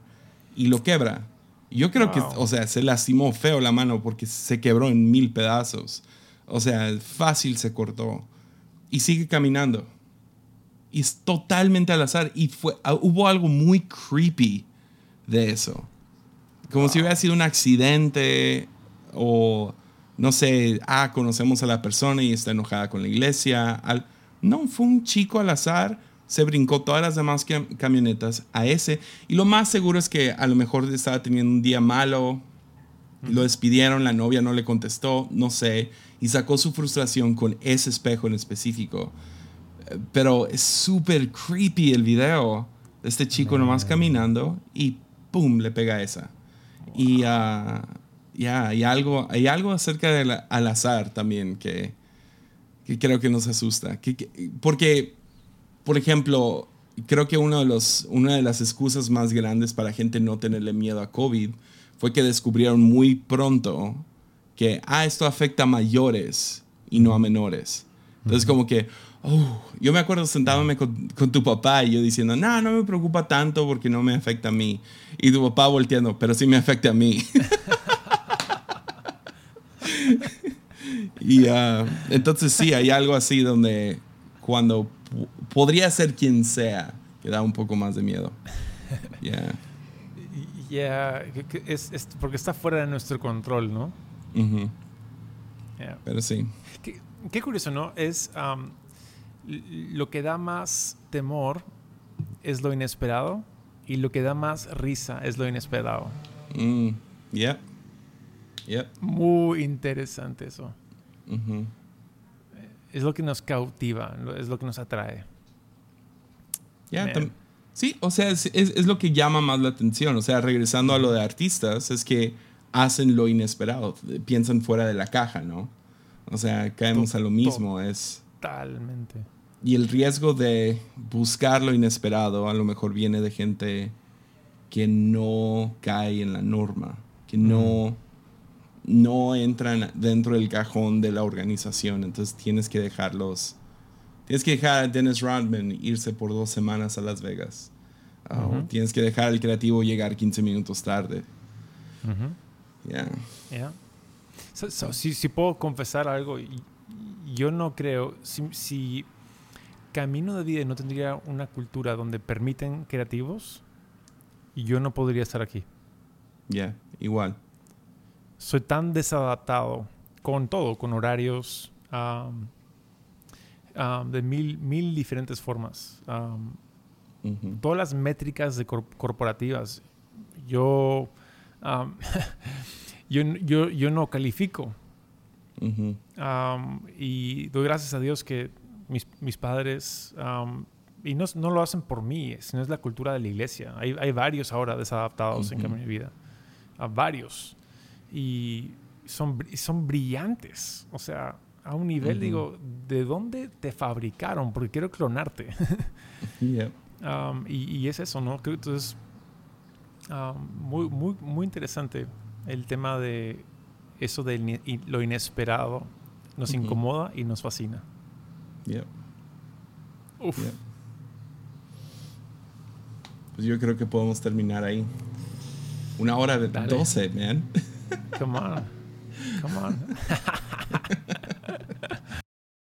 [SPEAKER 2] y lo quebra. Yo creo que, o sea, se lastimó feo la mano porque se quebró en mil pedazos. O sea, fácil se cortó. Y sigue caminando. Y es totalmente al azar. Y fue, ah, hubo algo muy creepy de eso. Como si hubiera sido un accidente o, no sé, ah, conocemos a la persona y está enojada con la iglesia. Al, no, fue un chico al azar se brincó todas las demás camionetas a ese. Y lo más seguro es que a lo mejor estaba teniendo un día malo, lo despidieron, la novia no le contestó, no sé, y sacó su frustración con ese espejo en específico. Pero es súper creepy el video de este chico nomás caminando y ¡pum! le pega esa. Y uh, ya, hay, algo, hay algo acerca del al azar también que, que creo que nos asusta. porque por ejemplo, creo que uno de los, una de las excusas más grandes para gente no tenerle miedo a COVID fue que descubrieron muy pronto que, ah, esto afecta a mayores y no a menores. Entonces, como que, oh, yo me acuerdo sentándome con, con, tu papá y yo diciendo, no, no me preocupa tanto porque no me afecta a mí. Y tu papá volteando, pero sí me afecta a mí. y uh, entonces sí, hay algo así donde cuando podría ser quien sea, que da un poco más de miedo.
[SPEAKER 1] Yeah. Yeah, es, es, porque está fuera de nuestro control, ¿no?
[SPEAKER 2] Pero sí.
[SPEAKER 1] Qué, qué, curioso, ¿no? Es um, lo que da más temor es lo inesperado y lo que da más risa es lo inesperado.
[SPEAKER 2] Mm, yeah. Yep.
[SPEAKER 1] Muy interesante eso. Es lo que nos cautiva, es lo que nos atrae.
[SPEAKER 2] Sí, o sea, es, es, lo que llama más la atención. O sea, regresando a lo de artistas, es que hacen lo inesperado, piensan fuera de la caja, ¿no? O sea, caemos a lo mismo. Es,
[SPEAKER 1] totalmente.
[SPEAKER 2] Y el riesgo de buscar lo inesperado a lo mejor viene de gente que no cae en la norma, que no no entran dentro del cajón de la organización. Entonces tienes que dejarlos. Tienes que dejar a Dennis Rodman irse por dos semanas a Las Vegas. Uh, tienes que dejar al creativo llegar 15 minutos tarde.
[SPEAKER 1] Yeah. si, puedo confesar algo, yo no creo, si, si, Camino de Vida no tendría una cultura donde permiten creativos, yo no podría estar aquí.
[SPEAKER 2] Ya, igual
[SPEAKER 1] soy tan desadaptado con todo, con horarios de mil, mil diferentes formas. Todas las métricas de corporativas, yo, yo, yo, yo, no califico. y doy gracias a Dios que mis, mis padres, y no, no, lo hacen por mí, sino es la cultura de la iglesia. Hay, hay varios ahora desadaptados en mi vida. a varios y son, son brillantes. O sea, a un nivel, digo, ¿de dónde te fabricaron? Porque quiero clonarte. Um, y, es eso, ¿no? Entonces, um, muy, muy, muy interesante el tema de eso de lo inesperado. Nos incomoda y nos fascina.
[SPEAKER 2] Uf. Pues yo creo que podemos terminar ahí. Una hora de 12, man.
[SPEAKER 1] Come on. Come on.